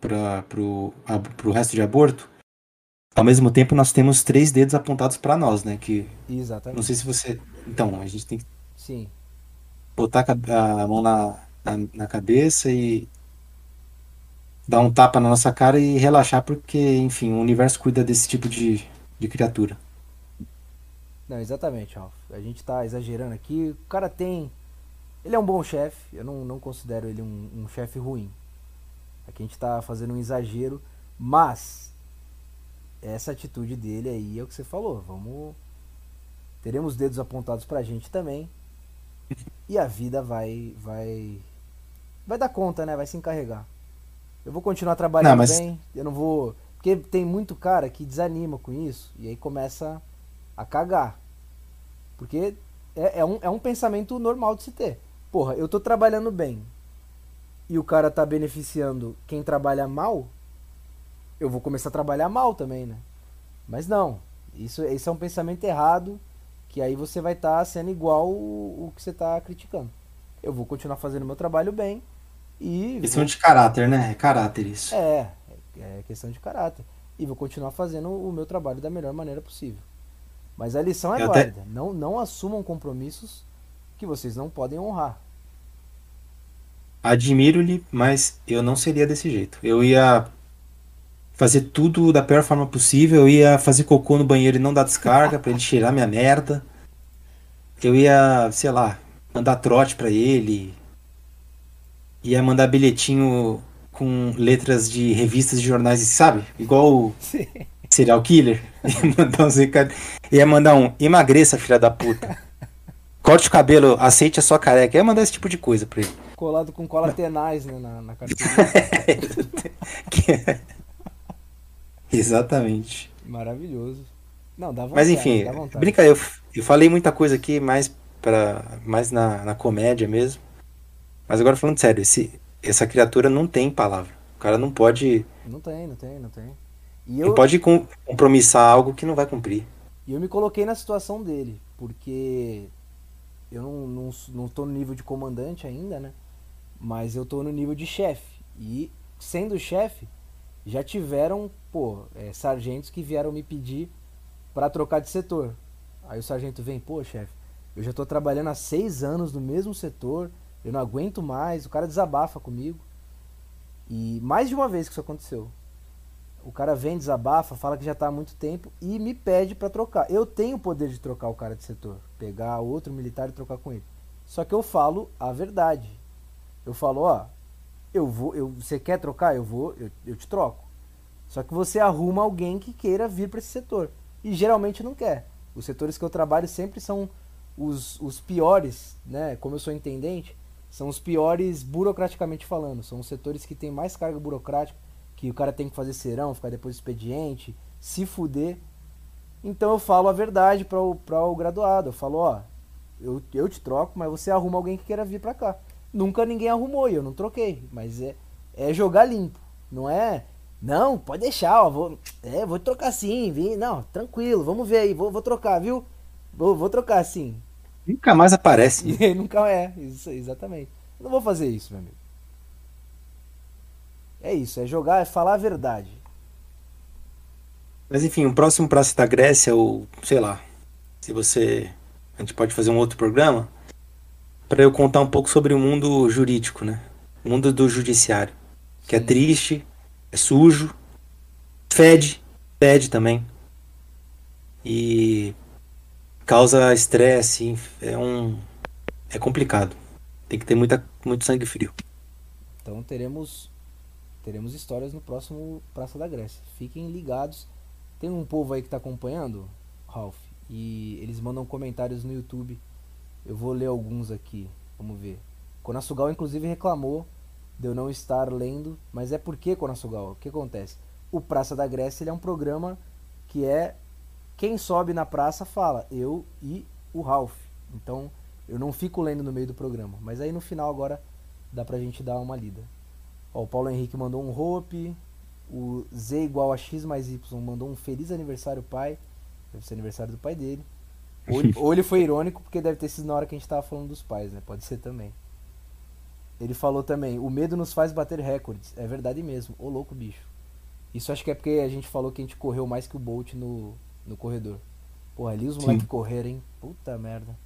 para pro, a- pro resto de aborto, ao mesmo tempo nós temos três dedos apontados para nós, né? Que não Exatamente. sei se você. Então, a gente tem que Sim. botar a mão na, na, na cabeça e dar um tapa na nossa cara e relaxar, porque, enfim, o universo cuida desse tipo de, de criatura. Não, exatamente, Ralph. A gente tá exagerando aqui. O cara tem. Ele é um bom chefe. Eu não, não considero ele um, um chefe ruim. Aqui a gente tá fazendo um exagero. Mas. Essa atitude dele aí é o que você falou. Vamos. Teremos dedos apontados pra gente também. E a vida vai. Vai. Vai dar conta, né? Vai se encarregar. Eu vou continuar trabalhando Não, mas- bem. Eu não vou. Porque tem muito cara que desanima com isso. E aí começa a cagar. Porque é, é um, é um pensamento normal de se ter. Porra, eu tô trabalhando bem e o cara tá beneficiando quem trabalha mal, eu vou começar a trabalhar mal também, né? Mas não, isso, isso é um pensamento errado que aí você vai estar sendo igual o, o que você tá criticando. Eu vou continuar fazendo meu trabalho bem e. Questão de caráter, né? É caráter isso. É, é questão de caráter. E vou continuar fazendo o meu trabalho da melhor maneira possível. Mas a lição é Eu até- válida. Não, não assumam compromissos que vocês não podem honrar. Admiro-lhe, mas eu não seria desse jeito. Eu ia fazer tudo da pior forma possível. Eu ia fazer cocô no banheiro e não dar descarga pra ele cheirar minha merda. Eu ia, sei lá, mandar trote pra ele. Ia mandar bilhetinho com letras de revistas de jornais, sabe? Igual o serial killer. Ia mandar, uns recados. ia mandar um emagreça, filha da puta. Corte o cabelo, aceite a sua careca. Ia mandar esse tipo de coisa pra ele. Colado com cola tenaz né, na, na Exatamente. Maravilhoso. Não, dá vontade. Mas enfim, dá vontade. brinca, eu, eu falei muita coisa aqui mais para mais na, na comédia mesmo. Mas agora falando sério, esse, essa criatura não tem palavra. O cara não pode, Não tem, não tem, não tem. E não eu, pode com- compromissar algo que não vai cumprir. E eu me coloquei na situação dele, porque eu não, não, não tô no nível de comandante ainda, né? Mas eu tô no nível de chefe. E sendo chefe, já tiveram, pô, é, sargentos que vieram me pedir pra trocar de setor. Aí o sargento vem, pô, chefe, eu já tô trabalhando há seis anos no mesmo setor, eu não aguento mais, o cara desabafa comigo. E mais de uma vez que isso aconteceu. O cara vem, desabafa, fala que já tá há muito tempo e me pede pra trocar. Eu tenho o poder de trocar o cara de setor, pegar outro militar e trocar com ele. Só que eu falo a verdade. Eu falo, ó, eu vou, eu, você quer trocar? Eu vou, eu, eu te troco. Só que você arruma alguém que queira vir para esse setor. E geralmente não quer. Os setores que eu trabalho sempre são os, os piores, né? Como eu sou intendente, são os piores burocraticamente falando. São os setores que têm mais carga burocrática, que o cara tem que fazer serão, ficar depois expediente, se fuder. Então eu falo a verdade para o, pra o graduado. Eu falo, ó, eu, eu te troco, mas você arruma alguém que queira vir pra cá. Nunca ninguém arrumou e eu não troquei. Mas é, é jogar limpo. Não é. Não, pode deixar, ó. Vou, é, vou trocar sim, vim. Não, tranquilo, vamos ver aí, vou, vou trocar, viu? Vou, vou trocar sim. Nunca mais aparece. Nunca é, isso, exatamente. Eu não vou fazer isso, meu amigo. É isso, é jogar, é falar a verdade. Mas enfim, o próximo Praça da Grécia, ou sei lá, se você. A gente pode fazer um outro programa para eu contar um pouco sobre o mundo jurídico, né? O mundo do judiciário. Que é triste, é sujo, fede, fede também. E causa estresse, é um. É complicado. Tem que ter muita, muito sangue frio. Então teremos teremos histórias no próximo Praça da Grécia. Fiquem ligados. Tem um povo aí que está acompanhando, Ralph, e eles mandam comentários no YouTube. Eu vou ler alguns aqui. Vamos ver. Konasugal inclusive reclamou de eu não estar lendo, mas é porque Konasugal, o que acontece? O Praça da Grécia ele é um programa que é quem sobe na praça fala, eu e o Ralph. Então eu não fico lendo no meio do programa, mas aí no final agora dá pra gente dar uma lida. Ó, o Paulo Henrique mandou um hope, o Z igual a X mais Y mandou um feliz aniversário pai, deve ser aniversário do pai dele. Ou ele, ou ele foi irônico porque deve ter sido na hora que a gente tava falando dos pais, né? Pode ser também. Ele falou também, o medo nos faz bater recordes. É verdade mesmo. Ô louco, bicho. Isso acho que é porque a gente falou que a gente correu mais que o Bolt no, no corredor. Porra, ali os moleques correram, hein? Puta merda.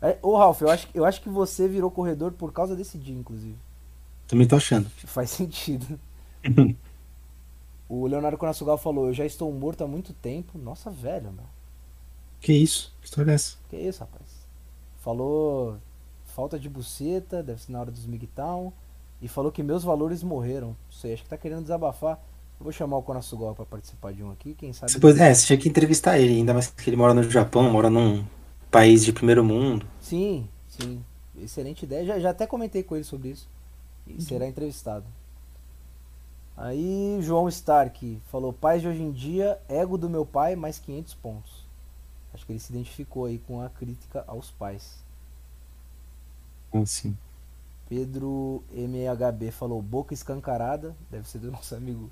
É, ô Ralf, eu acho, eu acho que você virou corredor por causa desse dia, inclusive. Também tô achando. Faz sentido. o Leonardo Conasugal falou, eu já estou morto há muito tempo. Nossa, velho, meu. Que isso? Que história é essa? Que isso, rapaz? Falou falta de buceta, deve ser na hora dos Migtown. E falou que meus valores morreram. Não sei, acho que tá querendo desabafar. Eu vou chamar o Konasugawa pra participar de um aqui, quem sabe. Você pode, é, você tinha que entrevistar ele, ainda mais que ele mora no Japão, mora num país de primeiro mundo. Sim, sim. Excelente ideia. Já, já até comentei com ele sobre isso. E será entrevistado. Aí João Stark falou: Pais de hoje em dia, ego do meu pai, mais 500 pontos. Acho que ele se identificou aí com a crítica aos pais. Sim. Pedro MHB falou boca escancarada, deve ser do nosso amigo.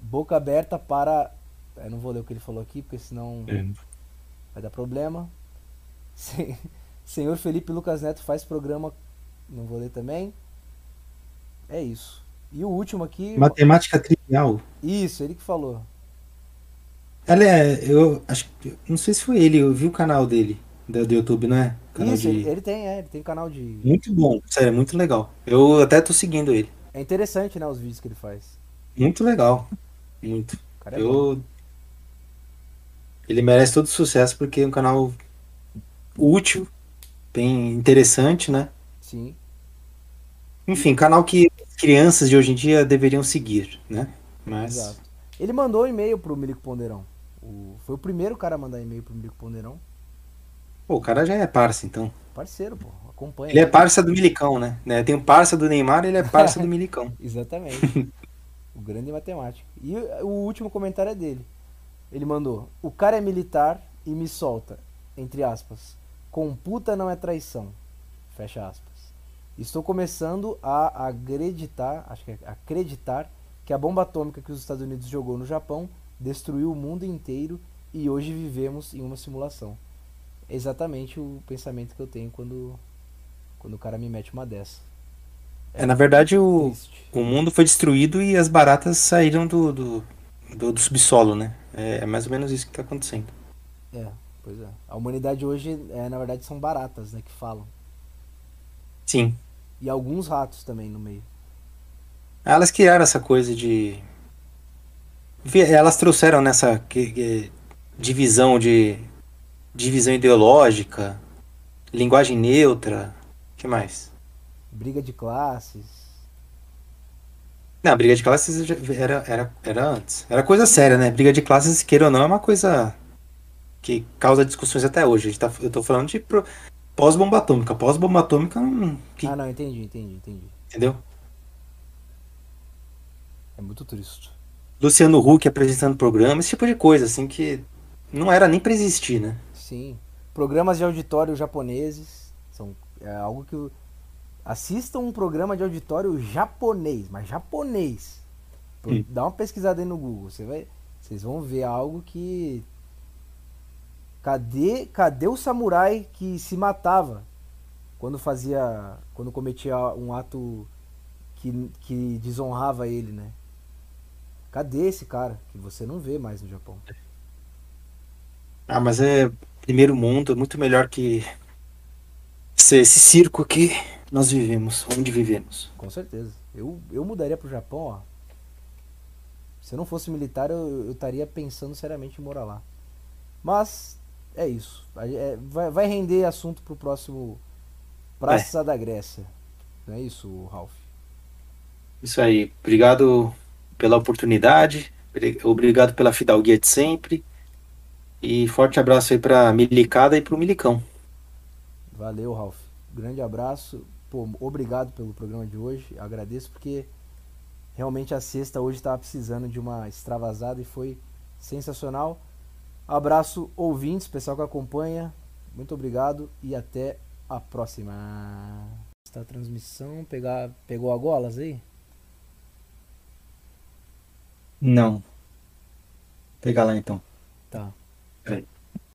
Boca aberta para. Eu não vou ler o que ele falou aqui, porque senão é. vai dar problema. Senhor Felipe Lucas Neto faz programa. Não vou ler também. É isso. E o último aqui. Matemática trivial. Isso, ele que falou. Ela é. Eu acho Não sei se foi ele, eu vi o canal dele do, do YouTube, não é? Canal Isso, de... ele, ele, tem, é, ele tem canal de. Muito bom, sério, muito legal. Eu até tô seguindo ele. É interessante, né, os vídeos que ele faz. Muito legal. Muito. É eu. Bom. Ele merece todo o sucesso porque é um canal útil, bem interessante, né? Sim. Enfim, canal que crianças de hoje em dia deveriam seguir, né? Mas. Exato. Ele mandou um e-mail pro Milico Ponderão. O... Foi o primeiro cara a mandar e-mail pro Milico Ponderão. Pô, o cara já é parça, então. Parceiro, pô. Acompanha. Ele é parça do Milicão, né? Tem o parça do Neymar, ele é parça do Milicão. Exatamente. o grande matemático. E o último comentário é dele. Ele mandou: O cara é militar e me solta, entre aspas. Computa não é traição. Fecha aspas. Estou começando a acreditar, acho que é acreditar, que a bomba atômica que os Estados Unidos jogou no Japão destruiu o mundo inteiro e hoje vivemos em uma simulação exatamente o pensamento que eu tenho quando, quando o cara me mete uma dessa. É, é na verdade o, o mundo foi destruído e as baratas saíram do, do, do, do subsolo, né? É, é, mais ou menos isso que está acontecendo. É, pois é. A humanidade hoje, é, na verdade, são baratas, né? Que falam. Sim. E alguns ratos também no meio. Elas criaram essa coisa de. Elas trouxeram nessa divisão de divisão ideológica, linguagem neutra, que mais? Briga de classes. Não, briga de classes era, era, era antes. Era coisa séria, né? Briga de classes, queira ou não, é uma coisa que causa discussões até hoje. Tá, eu tô falando de pós-bomba atômica. Pós-bomba atômica. Que... Ah, não, entendi, entendi, entendi. Entendeu? É muito triste. Luciano Huck apresentando programa, esse tipo de coisa, assim, que não era nem pra existir, né? Sim. Programas de auditório japoneses são é algo que assistam um programa de auditório japonês, mas japonês. Hum. Dá uma pesquisada aí no Google, você vai, vocês vão ver algo que cadê, cadê o samurai que se matava quando fazia, quando cometia um ato que, que desonrava ele, né? Cadê esse cara que você não vê mais no Japão? Ah, mas é primeiro mundo, é muito melhor que esse circo que nós vivemos, onde vivemos. Com certeza. Eu, eu mudaria pro Japão, ó. Se eu não fosse militar, eu, eu estaria pensando seriamente em morar lá. Mas é isso. É, vai, vai render assunto pro próximo Praça é. da Grécia. Não é isso, Ralph? Isso aí. Obrigado pela oportunidade. Obrigado pela fidalguia de sempre. E forte abraço aí pra Milicada e pro Milicão. Valeu, Ralph. Grande abraço. Pô, obrigado pelo programa de hoje. Agradeço porque realmente a sexta hoje estava precisando de uma extravasada e foi sensacional. Abraço ouvintes, pessoal que acompanha. Muito obrigado e até a próxima. Está a transmissão, pegar, pegou a golas aí? Não. Pegar lá então. Tá.